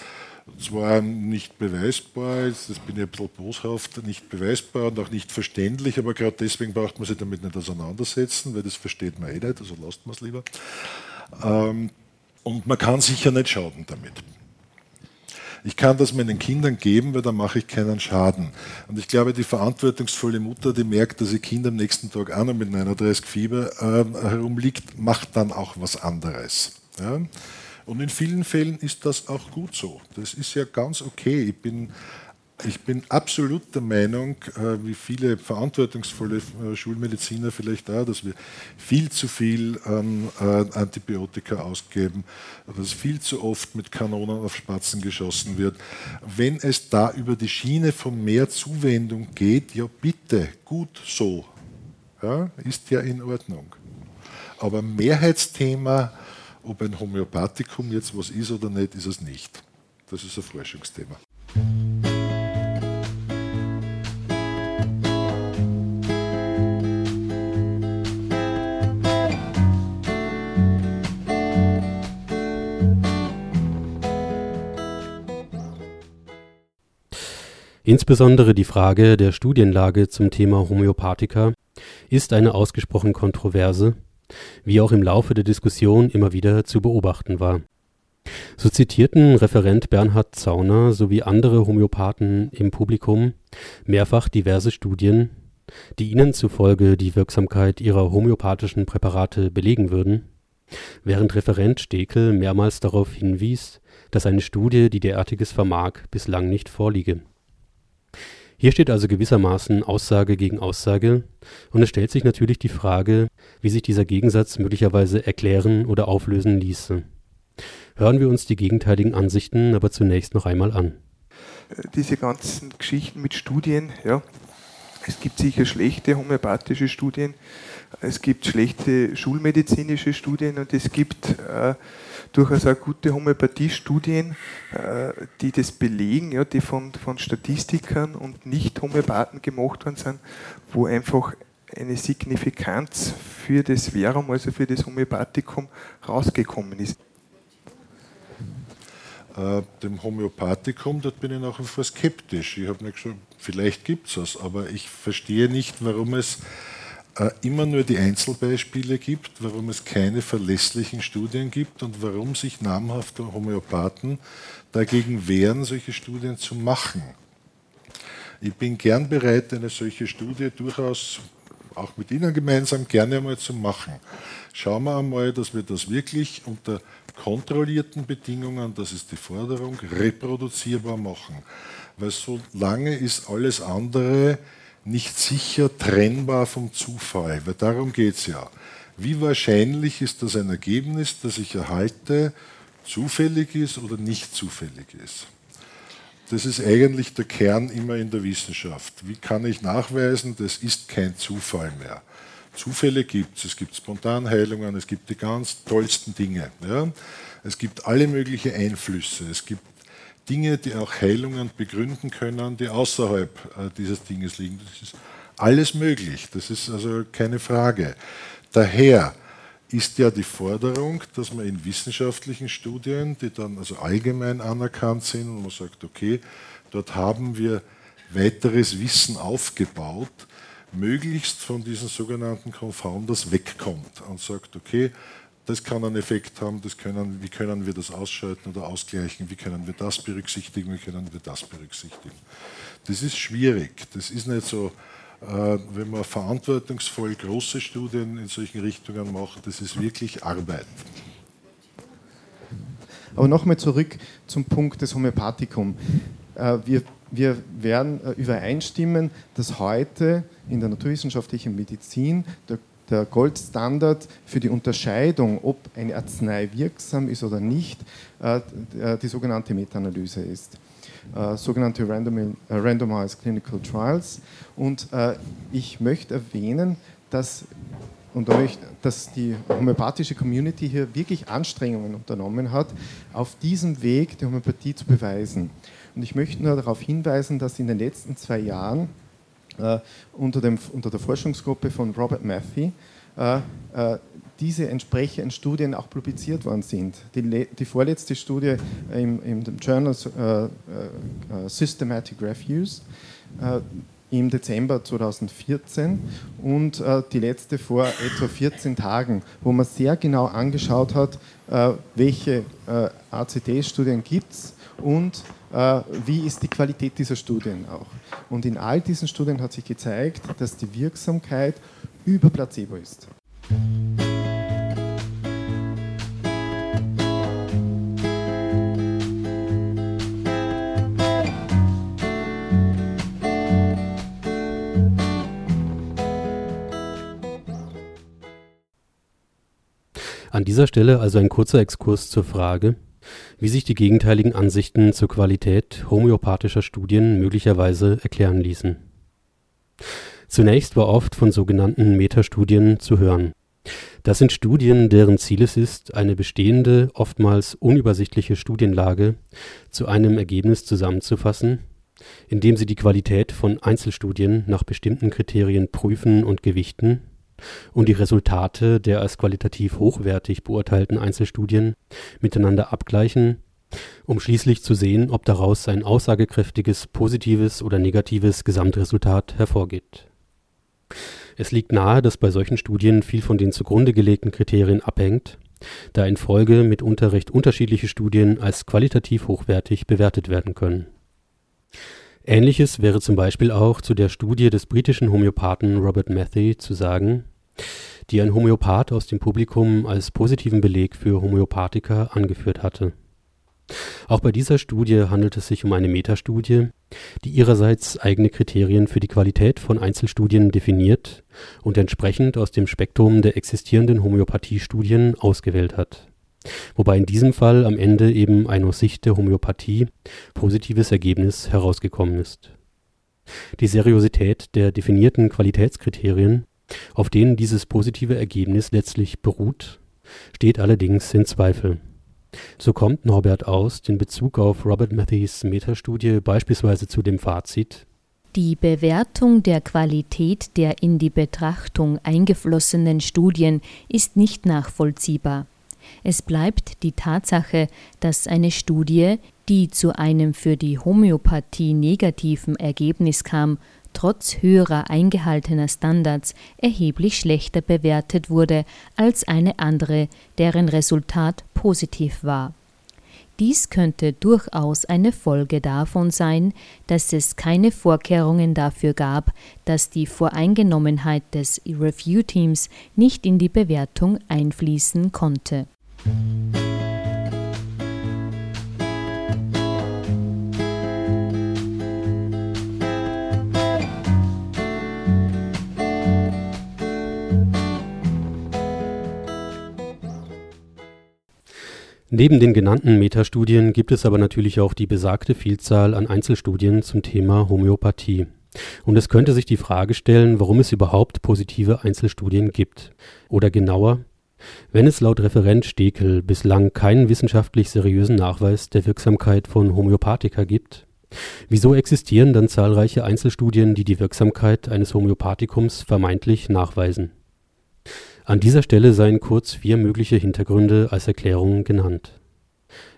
zwar nicht beweisbar, das bin ich ein bisschen boshaft, nicht beweisbar und auch nicht verständlich, aber gerade deswegen braucht man sich damit nicht auseinandersetzen, weil das versteht man eh nicht, also lasst man es lieber. Ähm, und man kann sicher nicht schaden damit. Ich kann das meinen Kindern geben, weil dann mache ich keinen Schaden. Und ich glaube, die verantwortungsvolle Mutter, die merkt, dass ihr Kind am nächsten Tag auch noch mit 39 Fieber äh, herumliegt, macht dann auch was anderes. Ja? Und in vielen Fällen ist das auch gut so. Das ist ja ganz okay. Ich bin ich bin absolut der Meinung, äh, wie viele verantwortungsvolle äh, Schulmediziner vielleicht auch, dass wir viel zu viel äh, Antibiotika ausgeben, dass viel zu oft mit Kanonen auf Spatzen geschossen wird. Wenn es da über die Schiene von mehr Zuwendung geht, ja bitte, gut so. Ja, ist ja in Ordnung. Aber Mehrheitsthema, ob ein Homöopathikum jetzt was ist oder nicht, ist es nicht. Das ist ein Forschungsthema. Insbesondere die Frage der Studienlage zum Thema Homöopathika ist eine ausgesprochen kontroverse, wie auch im Laufe der Diskussion immer wieder zu beobachten war. So zitierten Referent Bernhard Zauner sowie andere Homöopathen im Publikum mehrfach diverse Studien, die ihnen zufolge die Wirksamkeit ihrer homöopathischen Präparate belegen würden, während Referent Stekel mehrmals darauf hinwies, dass eine Studie, die derartiges vermag, bislang nicht vorliege. Hier steht also gewissermaßen Aussage gegen Aussage, und es stellt sich natürlich die Frage, wie sich dieser Gegensatz möglicherweise erklären oder auflösen ließe. Hören wir uns die gegenteiligen Ansichten aber zunächst noch einmal an. Diese ganzen Geschichten mit Studien, ja, es gibt sicher schlechte homöopathische Studien, es gibt schlechte schulmedizinische Studien und es gibt äh, durchaus auch gute Homöopathiestudien, äh, die das belegen, ja, die von, von Statistikern und Nicht-Homöopathen gemacht worden sind, wo einfach eine Signifikanz für das Verum, also für das Homöopathikum, rausgekommen ist. Äh, dem Homöopathikum, dort bin ich nach wie vor skeptisch. Ich habe mir gesagt, vielleicht gibt es es, aber ich verstehe nicht, warum es immer nur die Einzelbeispiele gibt, warum es keine verlässlichen Studien gibt und warum sich namhafte Homöopathen dagegen wehren, solche Studien zu machen. Ich bin gern bereit, eine solche Studie durchaus auch mit Ihnen gemeinsam gerne einmal zu machen. Schauen wir einmal, dass wir das wirklich unter kontrollierten Bedingungen, das ist die Forderung, reproduzierbar machen. Weil solange ist alles andere nicht sicher trennbar vom Zufall, weil darum geht es ja. Wie wahrscheinlich ist, dass ein Ergebnis, das ich erhalte, zufällig ist oder nicht zufällig ist? Das ist eigentlich der Kern immer in der Wissenschaft. Wie kann ich nachweisen, das ist kein Zufall mehr? Zufälle gibt es. Es gibt Spontanheilungen, es gibt die ganz tollsten Dinge. Ja? Es gibt alle möglichen Einflüsse. Es gibt Dinge, die auch Heilungen begründen können, die außerhalb äh, dieses Dinges liegen. Das ist alles möglich. Das ist also keine Frage. Daher ist ja die Forderung, dass man in wissenschaftlichen Studien, die dann also allgemein anerkannt sind, und man sagt, okay, dort haben wir weiteres Wissen aufgebaut, möglichst von diesen sogenannten Confounders wegkommt und sagt, okay, das kann einen Effekt haben, das können, wie können wir das ausschalten oder ausgleichen, wie können wir das berücksichtigen, wie können wir das berücksichtigen. Das ist schwierig, das ist nicht so, äh, wenn man verantwortungsvoll große Studien in solchen Richtungen macht, das ist wirklich Arbeit. Aber nochmal zurück zum Punkt des Homöopathikums. Äh, wir, wir werden äh, übereinstimmen, dass heute in der naturwissenschaftlichen Medizin der, der Goldstandard für die Unterscheidung, ob eine Arznei wirksam ist oder nicht, die sogenannte Meta-Analyse ist. Äh, sogenannte Random, äh, Randomized Clinical Trials. Und äh, ich möchte erwähnen, dass, und dass die homöopathische Community hier wirklich Anstrengungen unternommen hat, auf diesem Weg die Homöopathie zu beweisen. Und ich möchte nur darauf hinweisen, dass in den letzten zwei Jahren äh, unter, dem, unter der Forschungsgruppe von Robert Matthew äh, äh, diese entsprechenden Studien auch publiziert worden sind. Die, die vorletzte Studie im, im Journal äh, äh, Systematic Reviews äh, im Dezember 2014 und äh, die letzte vor etwa 14 Tagen, wo man sehr genau angeschaut hat, äh, welche äh, ACT-Studien gibt es und wie ist die Qualität dieser Studien auch. Und in all diesen Studien hat sich gezeigt, dass die Wirksamkeit über Placebo ist. An dieser Stelle also ein kurzer Exkurs zur Frage, wie sich die gegenteiligen Ansichten zur Qualität homöopathischer Studien möglicherweise erklären ließen. Zunächst war oft von sogenannten Metastudien zu hören. Das sind Studien, deren Ziel es ist, eine bestehende, oftmals unübersichtliche Studienlage zu einem Ergebnis zusammenzufassen, indem sie die Qualität von Einzelstudien nach bestimmten Kriterien prüfen und gewichten und die Resultate der als qualitativ hochwertig beurteilten Einzelstudien miteinander abgleichen, um schließlich zu sehen, ob daraus ein aussagekräftiges positives oder negatives Gesamtresultat hervorgeht. Es liegt nahe, dass bei solchen Studien viel von den zugrunde gelegten Kriterien abhängt, da in Folge mitunter recht unterschiedliche Studien als qualitativ hochwertig bewertet werden können. Ähnliches wäre zum Beispiel auch zu der Studie des britischen Homöopathen Robert Matthew zu sagen, die ein Homöopath aus dem Publikum als positiven Beleg für Homöopathika angeführt hatte. Auch bei dieser Studie handelt es sich um eine Metastudie, die ihrerseits eigene Kriterien für die Qualität von Einzelstudien definiert und entsprechend aus dem Spektrum der existierenden Homöopathiestudien ausgewählt hat. Wobei in diesem Fall am Ende eben ein aus Sicht der Homöopathie positives Ergebnis herausgekommen ist. Die Seriosität der definierten Qualitätskriterien, auf denen dieses positive Ergebnis letztlich beruht, steht allerdings in Zweifel. So kommt Norbert Aust in Bezug auf Robert Matthews Metastudie beispielsweise zu dem Fazit Die Bewertung der Qualität der in die Betrachtung eingeflossenen Studien ist nicht nachvollziehbar. Es bleibt die Tatsache, dass eine Studie, die zu einem für die Homöopathie negativen Ergebnis kam, trotz höherer eingehaltener Standards erheblich schlechter bewertet wurde als eine andere, deren Resultat positiv war. Dies könnte durchaus eine Folge davon sein, dass es keine Vorkehrungen dafür gab, dass die Voreingenommenheit des Review-Teams nicht in die Bewertung einfließen konnte. Neben den genannten Metastudien gibt es aber natürlich auch die besagte Vielzahl an Einzelstudien zum Thema Homöopathie. Und es könnte sich die Frage stellen, warum es überhaupt positive Einzelstudien gibt. Oder genauer, wenn es laut Referent Stekel bislang keinen wissenschaftlich seriösen Nachweis der Wirksamkeit von Homöopathika gibt, wieso existieren dann zahlreiche Einzelstudien, die die Wirksamkeit eines Homöopathikums vermeintlich nachweisen? An dieser Stelle seien kurz vier mögliche Hintergründe als Erklärung genannt.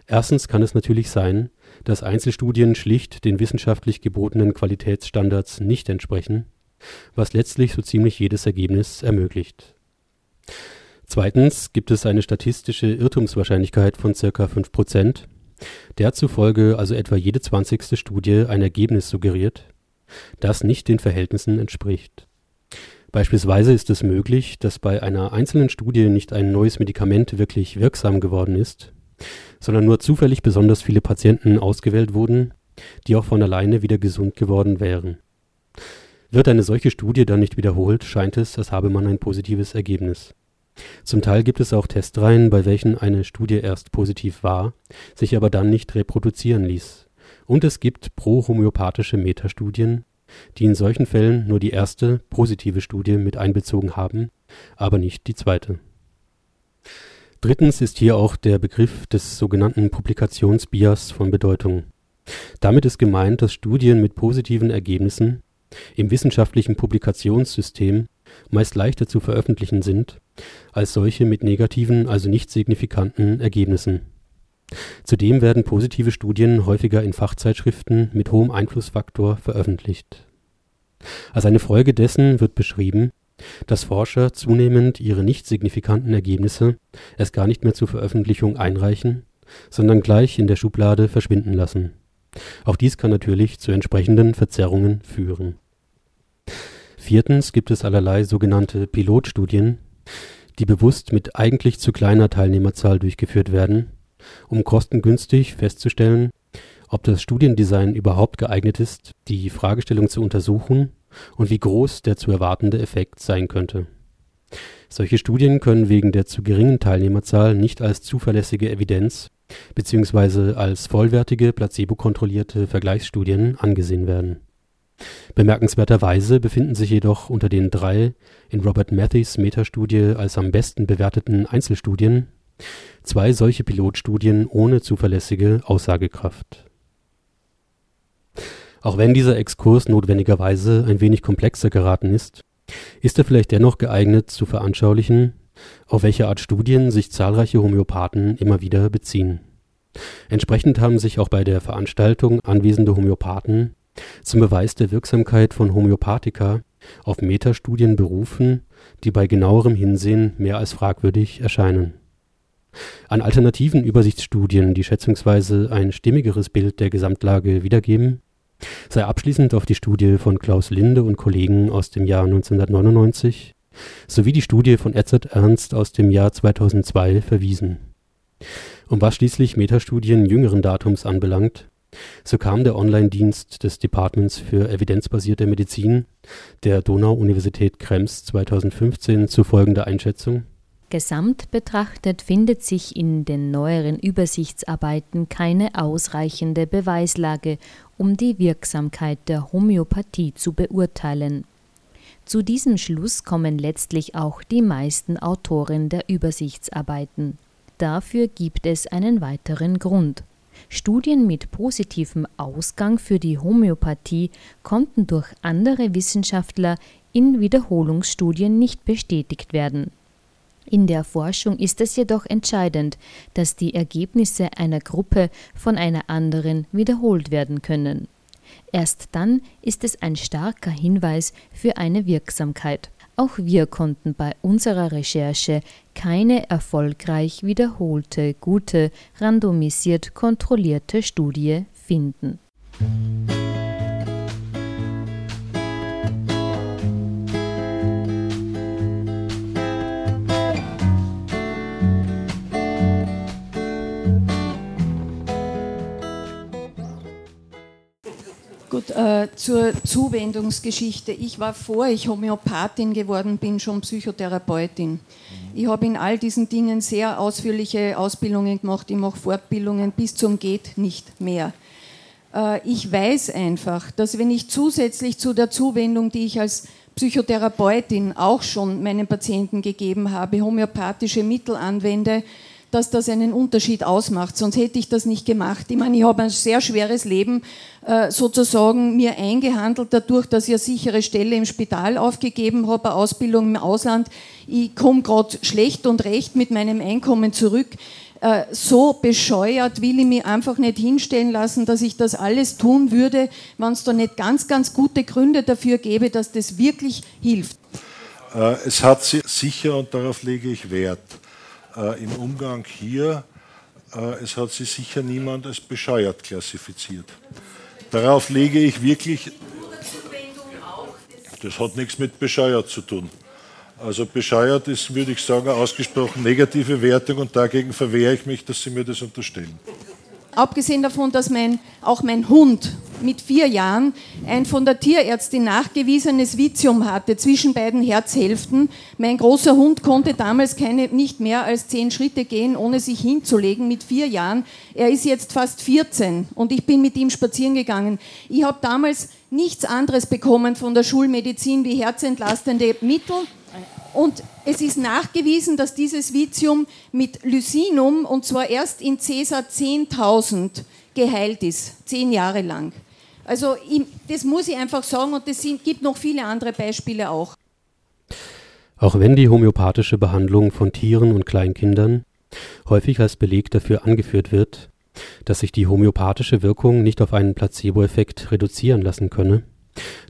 Erstens kann es natürlich sein, dass Einzelstudien schlicht den wissenschaftlich gebotenen Qualitätsstandards nicht entsprechen, was letztlich so ziemlich jedes Ergebnis ermöglicht. Zweitens gibt es eine statistische Irrtumswahrscheinlichkeit von ca. 5%, der zufolge also etwa jede zwanzigste Studie ein Ergebnis suggeriert, das nicht den Verhältnissen entspricht Beispielsweise ist es möglich, dass bei einer einzelnen Studie nicht ein neues Medikament wirklich wirksam geworden ist, sondern nur zufällig besonders viele Patienten ausgewählt wurden, die auch von alleine wieder gesund geworden wären. Wird eine solche Studie dann nicht wiederholt, scheint es, als habe man ein positives Ergebnis. Zum Teil gibt es auch Testreihen, bei welchen eine Studie erst positiv war, sich aber dann nicht reproduzieren ließ. Und es gibt pro-homöopathische Metastudien, die in solchen Fällen nur die erste positive Studie mit einbezogen haben, aber nicht die zweite. Drittens ist hier auch der Begriff des sogenannten Publikationsbias von Bedeutung. Damit ist gemeint, dass Studien mit positiven Ergebnissen im wissenschaftlichen Publikationssystem meist leichter zu veröffentlichen sind als solche mit negativen, also nicht signifikanten Ergebnissen Zudem werden positive Studien häufiger in Fachzeitschriften mit hohem Einflussfaktor veröffentlicht. Als eine Folge dessen wird beschrieben, dass Forscher zunehmend ihre nicht signifikanten Ergebnisse erst gar nicht mehr zur Veröffentlichung einreichen, sondern gleich in der Schublade verschwinden lassen. Auch dies kann natürlich zu entsprechenden Verzerrungen führen. Viertens gibt es allerlei sogenannte Pilotstudien, die bewusst mit eigentlich zu kleiner Teilnehmerzahl durchgeführt werden um kostengünstig festzustellen, ob das Studiendesign überhaupt geeignet ist, die Fragestellung zu untersuchen und wie groß der zu erwartende Effekt sein könnte. Solche Studien können wegen der zu geringen Teilnehmerzahl nicht als zuverlässige Evidenz bzw. als vollwertige placebo-kontrollierte Vergleichsstudien angesehen werden. Bemerkenswerterweise befinden sich jedoch unter den drei in Robert Matthews Metastudie als am besten bewerteten Einzelstudien Zwei solche Pilotstudien ohne zuverlässige Aussagekraft. Auch wenn dieser Exkurs notwendigerweise ein wenig komplexer geraten ist, ist er vielleicht dennoch geeignet zu veranschaulichen, auf welche Art Studien sich zahlreiche Homöopathen immer wieder beziehen. Entsprechend haben sich auch bei der Veranstaltung anwesende Homöopathen zum Beweis der Wirksamkeit von Homöopathika auf Metastudien berufen, die bei genauerem Hinsehen mehr als fragwürdig erscheinen an alternativen Übersichtsstudien, die schätzungsweise ein stimmigeres Bild der Gesamtlage wiedergeben, sei abschließend auf die Studie von Klaus Linde und Kollegen aus dem Jahr 1999 sowie die Studie von Edzard Ernst aus dem Jahr 2002 verwiesen. Um was schließlich Metastudien jüngeren Datums anbelangt, so kam der Online-Dienst des Departments für evidenzbasierte Medizin der Donau-Universität Krems 2015 zu folgender Einschätzung. Gesamt betrachtet findet sich in den neueren Übersichtsarbeiten keine ausreichende Beweislage, um die Wirksamkeit der Homöopathie zu beurteilen. Zu diesem Schluss kommen letztlich auch die meisten Autoren der Übersichtsarbeiten. Dafür gibt es einen weiteren Grund. Studien mit positivem Ausgang für die Homöopathie konnten durch andere Wissenschaftler in Wiederholungsstudien nicht bestätigt werden. In der Forschung ist es jedoch entscheidend, dass die Ergebnisse einer Gruppe von einer anderen wiederholt werden können. Erst dann ist es ein starker Hinweis für eine Wirksamkeit. Auch wir konnten bei unserer Recherche keine erfolgreich wiederholte, gute, randomisiert kontrollierte Studie finden. Gut, äh, zur Zuwendungsgeschichte. Ich war, vor ich Homöopathin geworden bin, schon Psychotherapeutin. Ich habe in all diesen Dingen sehr ausführliche Ausbildungen gemacht. Ich mache Fortbildungen bis zum Geht nicht mehr. Äh, ich weiß einfach, dass wenn ich zusätzlich zu der Zuwendung, die ich als Psychotherapeutin auch schon meinen Patienten gegeben habe, homöopathische Mittel anwende, dass das einen Unterschied ausmacht. Sonst hätte ich das nicht gemacht. Ich meine, ich habe ein sehr schweres Leben äh, sozusagen mir eingehandelt dadurch, dass ich eine sichere Stelle im Spital aufgegeben habe, eine Ausbildung im Ausland. Ich komme gerade schlecht und recht mit meinem Einkommen zurück. Äh, so bescheuert will ich mich einfach nicht hinstellen lassen, dass ich das alles tun würde, wenn es da nicht ganz, ganz gute Gründe dafür gäbe, dass das wirklich hilft. Äh, es hat sicher, und darauf lege ich Wert, äh, im Umgang hier, äh, es hat sie sicher niemand als bescheuert klassifiziert. Darauf lege ich wirklich. Das hat nichts mit bescheuert zu tun. Also bescheuert ist, würde ich sagen, eine ausgesprochen negative Wertung und dagegen verwehre ich mich, dass Sie mir das unterstellen. Abgesehen davon, dass mein, auch mein Hund mit vier Jahren ein von der Tierärztin nachgewiesenes Vitium hatte zwischen beiden Herzhälften. Mein großer Hund konnte damals keine, nicht mehr als zehn Schritte gehen, ohne sich hinzulegen, mit vier Jahren. Er ist jetzt fast 14 und ich bin mit ihm spazieren gegangen. Ich habe damals nichts anderes bekommen von der Schulmedizin wie herzentlastende Mittel und es ist nachgewiesen, dass dieses Vitium mit Lysinum, und zwar erst in Cäsar 10.000, geheilt ist, zehn Jahre lang. Also das muss ich einfach sagen und es gibt noch viele andere Beispiele auch. Auch wenn die homöopathische Behandlung von Tieren und Kleinkindern häufig als Beleg dafür angeführt wird, dass sich die homöopathische Wirkung nicht auf einen Placebo-Effekt reduzieren lassen könne,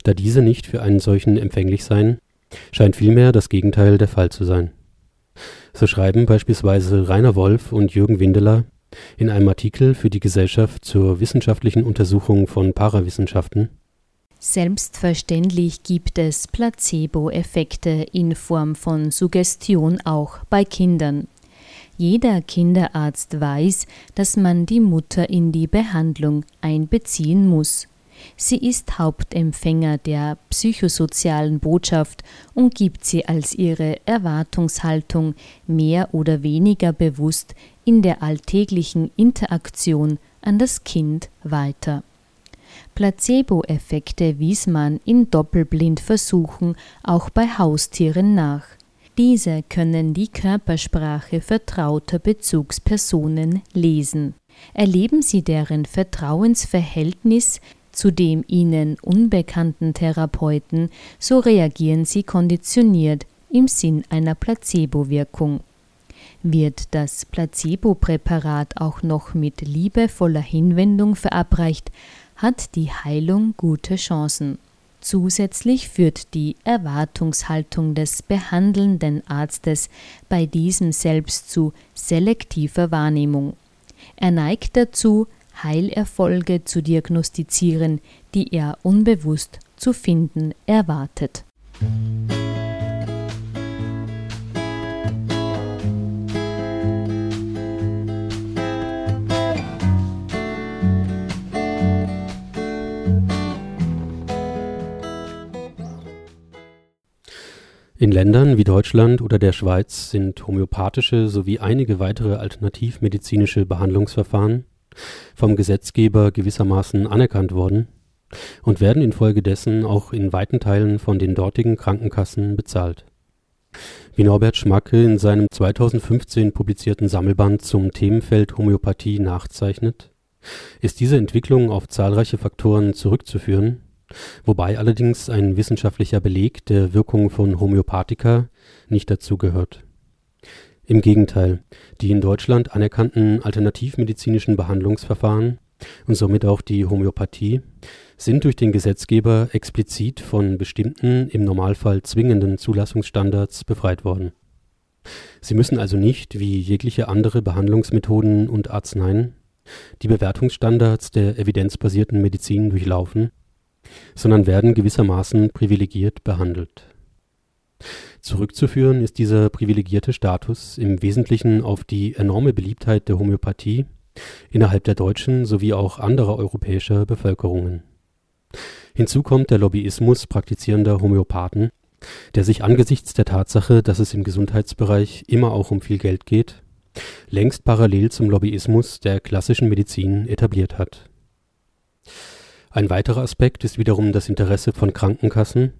da diese nicht für einen solchen empfänglich seien, scheint vielmehr das Gegenteil der Fall zu sein. So schreiben beispielsweise Rainer Wolf und Jürgen Windeler in einem Artikel für die Gesellschaft zur wissenschaftlichen Untersuchung von Parawissenschaften Selbstverständlich gibt es Placebo-Effekte in Form von Suggestion auch bei Kindern. Jeder Kinderarzt weiß, dass man die Mutter in die Behandlung einbeziehen muss. Sie ist Hauptempfänger der psychosozialen Botschaft und gibt sie als ihre Erwartungshaltung mehr oder weniger bewusst in der alltäglichen Interaktion an das Kind weiter. Placebo-Effekte wies man in Doppelblindversuchen auch bei Haustieren nach. Diese können die Körpersprache vertrauter Bezugspersonen lesen. Erleben sie deren Vertrauensverhältnis, zu dem ihnen unbekannten Therapeuten, so reagieren sie konditioniert im Sinn einer Placebo-Wirkung. Wird das Placebo-Präparat auch noch mit liebevoller Hinwendung verabreicht, hat die Heilung gute Chancen. Zusätzlich führt die Erwartungshaltung des behandelnden Arztes bei diesem selbst zu selektiver Wahrnehmung. Er neigt dazu, Heilerfolge zu diagnostizieren, die er unbewusst zu finden erwartet. In Ländern wie Deutschland oder der Schweiz sind homöopathische sowie einige weitere alternativmedizinische Behandlungsverfahren vom Gesetzgeber gewissermaßen anerkannt worden und werden infolgedessen auch in weiten Teilen von den dortigen Krankenkassen bezahlt. Wie Norbert Schmacke in seinem 2015 publizierten Sammelband zum Themenfeld Homöopathie nachzeichnet, ist diese Entwicklung auf zahlreiche Faktoren zurückzuführen wobei allerdings ein wissenschaftlicher Beleg der Wirkung von Homöopathika nicht dazu gehört. Im Gegenteil, die in Deutschland anerkannten alternativmedizinischen Behandlungsverfahren und somit auch die Homöopathie sind durch den Gesetzgeber explizit von bestimmten, im Normalfall zwingenden Zulassungsstandards befreit worden. Sie müssen also nicht, wie jegliche andere Behandlungsmethoden und Arzneien, die Bewertungsstandards der evidenzbasierten Medizin durchlaufen sondern werden gewissermaßen privilegiert behandelt. Zurückzuführen ist dieser privilegierte Status im Wesentlichen auf die enorme Beliebtheit der Homöopathie innerhalb der deutschen sowie auch anderer europäischer Bevölkerungen. Hinzu kommt der Lobbyismus praktizierender Homöopathen, der sich angesichts der Tatsache, dass es im Gesundheitsbereich immer auch um viel Geld geht, längst parallel zum Lobbyismus der klassischen Medizin etabliert hat ein weiterer Aspekt ist wiederum das Interesse von Krankenkassen,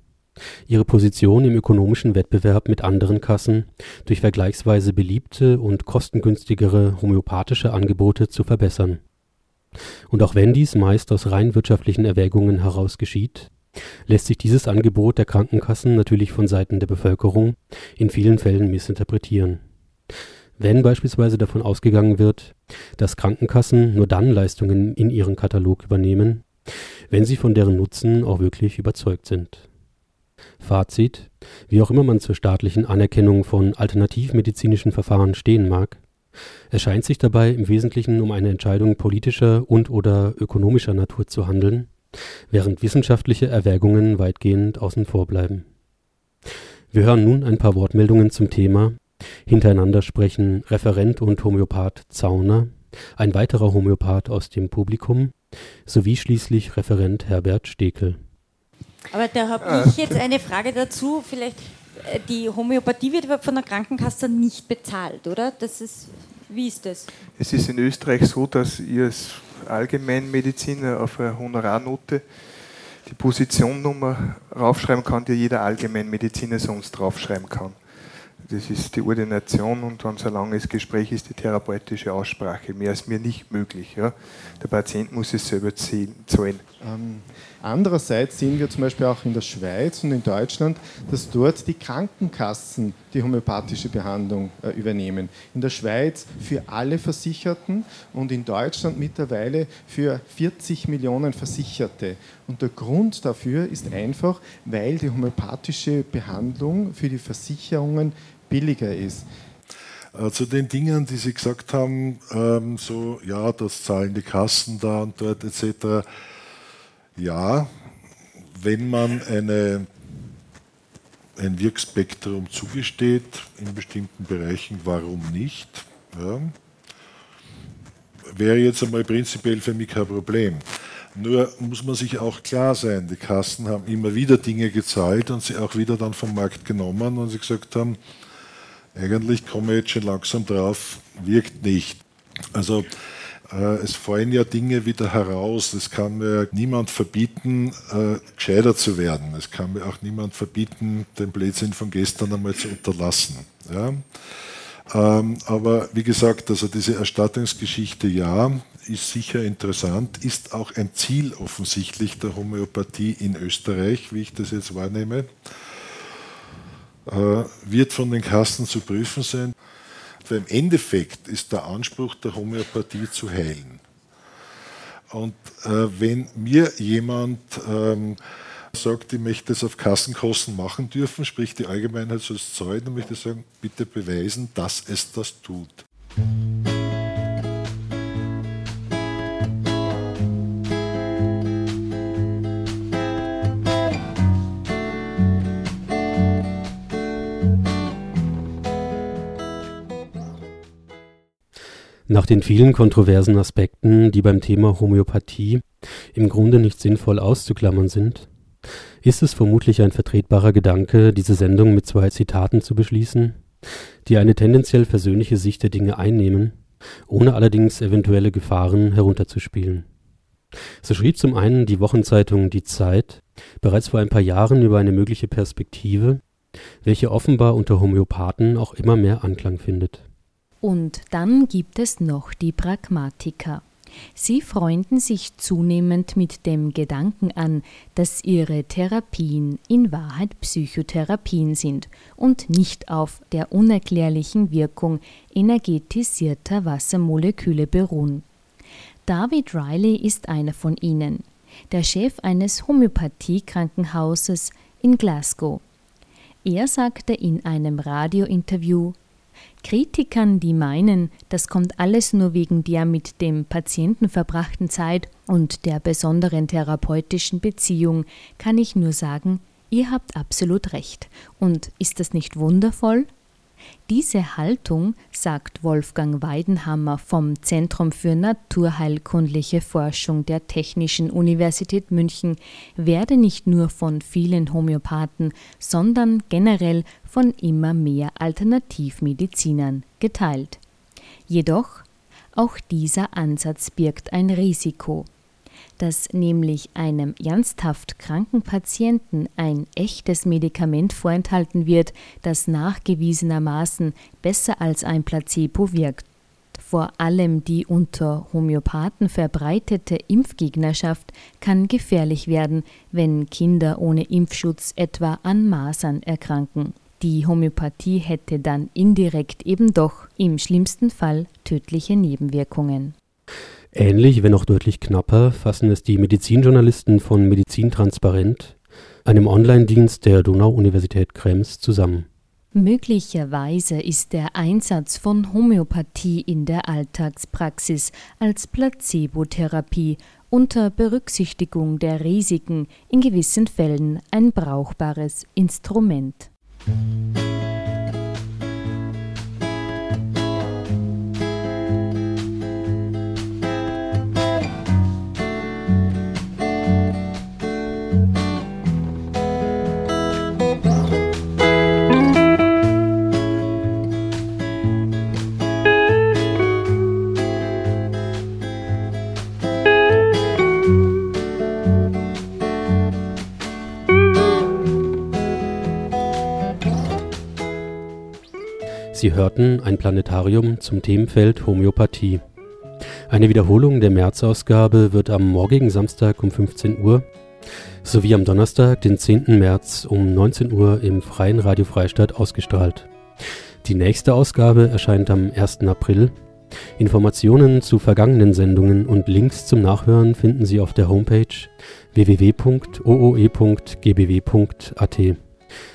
ihre Position im ökonomischen Wettbewerb mit anderen Kassen durch vergleichsweise beliebte und kostengünstigere homöopathische Angebote zu verbessern. Und auch wenn dies meist aus rein wirtschaftlichen Erwägungen heraus geschieht, lässt sich dieses Angebot der Krankenkassen natürlich von Seiten der Bevölkerung in vielen Fällen missinterpretieren. Wenn beispielsweise davon ausgegangen wird, dass Krankenkassen nur dann Leistungen in ihren Katalog übernehmen, wenn sie von deren Nutzen auch wirklich überzeugt sind. Fazit: Wie auch immer man zur staatlichen Anerkennung von alternativmedizinischen Verfahren stehen mag, es scheint sich dabei im Wesentlichen um eine Entscheidung politischer und/oder ökonomischer Natur zu handeln, während wissenschaftliche Erwägungen weitgehend außen vor bleiben. Wir hören nun ein paar Wortmeldungen zum Thema. Hintereinander sprechen Referent und Homöopath Zauner, ein weiterer Homöopath aus dem Publikum sowie schließlich Referent Herbert Stekel. Aber da habe ich jetzt eine Frage dazu. Vielleicht, äh, die Homöopathie wird von der Krankenkasse nicht bezahlt, oder? Das ist, wie ist das? Es ist in Österreich so, dass ihr als Allgemeinmediziner auf eine Honorarnote die Positionnummer raufschreiben kann, die jeder Allgemeinmediziner sonst draufschreiben kann. Das ist die Ordination und dann so ein langes Gespräch ist die therapeutische Aussprache. Mehr ist mir nicht möglich. Ja. Der Patient muss es selber zahlen. Ähm, andererseits sehen wir zum Beispiel auch in der Schweiz und in Deutschland, dass dort die Krankenkassen die homöopathische Behandlung äh, übernehmen. In der Schweiz für alle Versicherten und in Deutschland mittlerweile für 40 Millionen Versicherte. Und der Grund dafür ist einfach, weil die homöopathische Behandlung für die Versicherungen billiger ist. Äh, zu den Dingen, die Sie gesagt haben, ähm, so, ja, das zahlen die Kassen da und dort etc. Ja, wenn man eine, ein Wirkspektrum zugesteht in bestimmten Bereichen, warum nicht? Ja, wäre jetzt einmal prinzipiell für mich kein Problem. Nur muss man sich auch klar sein, die Kassen haben immer wieder Dinge gezahlt und sie auch wieder dann vom Markt genommen und sie gesagt haben, eigentlich komme ich jetzt schon langsam drauf, wirkt nicht. Also äh, es fallen ja Dinge wieder heraus. Es kann mir niemand verbieten, äh, gescheiter zu werden. Es kann mir auch niemand verbieten, den Blödsinn von gestern einmal zu unterlassen. Ja? Ähm, aber wie gesagt, also diese Erstattungsgeschichte, ja, ist sicher interessant, ist auch ein Ziel offensichtlich der Homöopathie in Österreich, wie ich das jetzt wahrnehme. Äh, wird von den Kassen zu prüfen sein. Weil im Endeffekt ist der Anspruch der Homöopathie zu heilen. Und äh, wenn mir jemand ähm, sagt, ich möchte das auf Kassenkosten machen dürfen, sprich die Allgemeinheit soll es zahlen, dann möchte ich sagen, bitte beweisen, dass es das tut. Nach den vielen kontroversen Aspekten, die beim Thema Homöopathie im Grunde nicht sinnvoll auszuklammern sind, ist es vermutlich ein vertretbarer Gedanke, diese Sendung mit zwei Zitaten zu beschließen, die eine tendenziell versöhnliche Sicht der Dinge einnehmen, ohne allerdings eventuelle Gefahren herunterzuspielen. So schrieb zum einen die Wochenzeitung Die Zeit bereits vor ein paar Jahren über eine mögliche Perspektive, welche offenbar unter Homöopathen auch immer mehr Anklang findet. Und dann gibt es noch die Pragmatiker. Sie freunden sich zunehmend mit dem Gedanken an, dass ihre Therapien in Wahrheit Psychotherapien sind und nicht auf der unerklärlichen Wirkung energetisierter Wassermoleküle beruhen. David Riley ist einer von ihnen, der Chef eines Homöopathiekrankenhauses in Glasgow. Er sagte in einem Radiointerview, Kritikern, die meinen, das kommt alles nur wegen der mit dem Patienten verbrachten Zeit und der besonderen therapeutischen Beziehung, kann ich nur sagen, ihr habt absolut recht. Und ist das nicht wundervoll? Diese Haltung, sagt Wolfgang Weidenhammer vom Zentrum für naturheilkundliche Forschung der Technischen Universität München, werde nicht nur von vielen Homöopathen, sondern generell von immer mehr Alternativmedizinern geteilt. Jedoch, auch dieser Ansatz birgt ein Risiko dass nämlich einem ernsthaft kranken Patienten ein echtes Medikament vorenthalten wird, das nachgewiesenermaßen besser als ein Placebo wirkt. Vor allem die unter Homöopathen verbreitete Impfgegnerschaft kann gefährlich werden, wenn Kinder ohne Impfschutz etwa an Masern erkranken. Die Homöopathie hätte dann indirekt eben doch im schlimmsten Fall tödliche Nebenwirkungen. Ähnlich, wenn auch deutlich knapper, fassen es die Medizinjournalisten von Medizin Transparent, einem Online-Dienst der Donau-Universität Krems, zusammen. Möglicherweise ist der Einsatz von Homöopathie in der Alltagspraxis als Placebotherapie unter Berücksichtigung der Risiken in gewissen Fällen ein brauchbares Instrument. Sie hörten ein Planetarium zum Themenfeld Homöopathie. Eine Wiederholung der März-Ausgabe wird am morgigen Samstag um 15 Uhr sowie am Donnerstag, den 10. März um 19 Uhr im Freien Radio Freistadt ausgestrahlt. Die nächste Ausgabe erscheint am 1. April. Informationen zu vergangenen Sendungen und Links zum Nachhören finden Sie auf der Homepage www.ooe.gbw.at.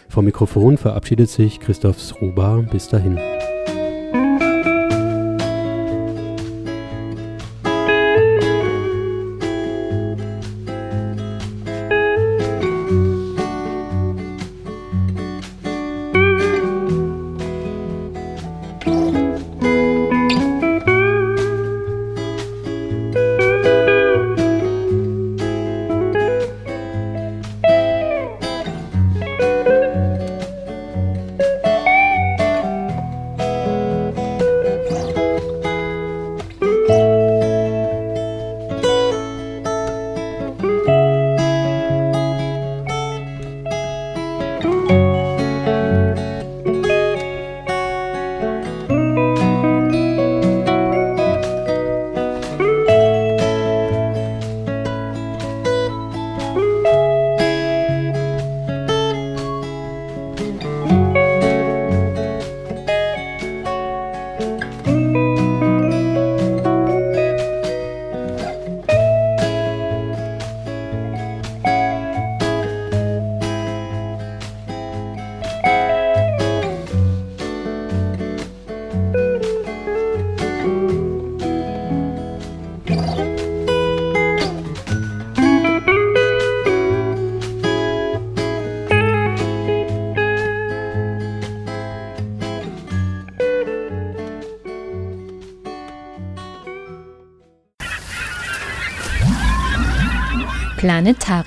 Vom Mikrofon verabschiedet sich Christoph Sruba. Bis dahin.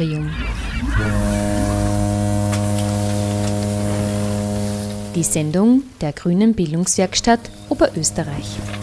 Planetarium Die Sendung der Grünen Bildungswerkstatt Oberösterreich.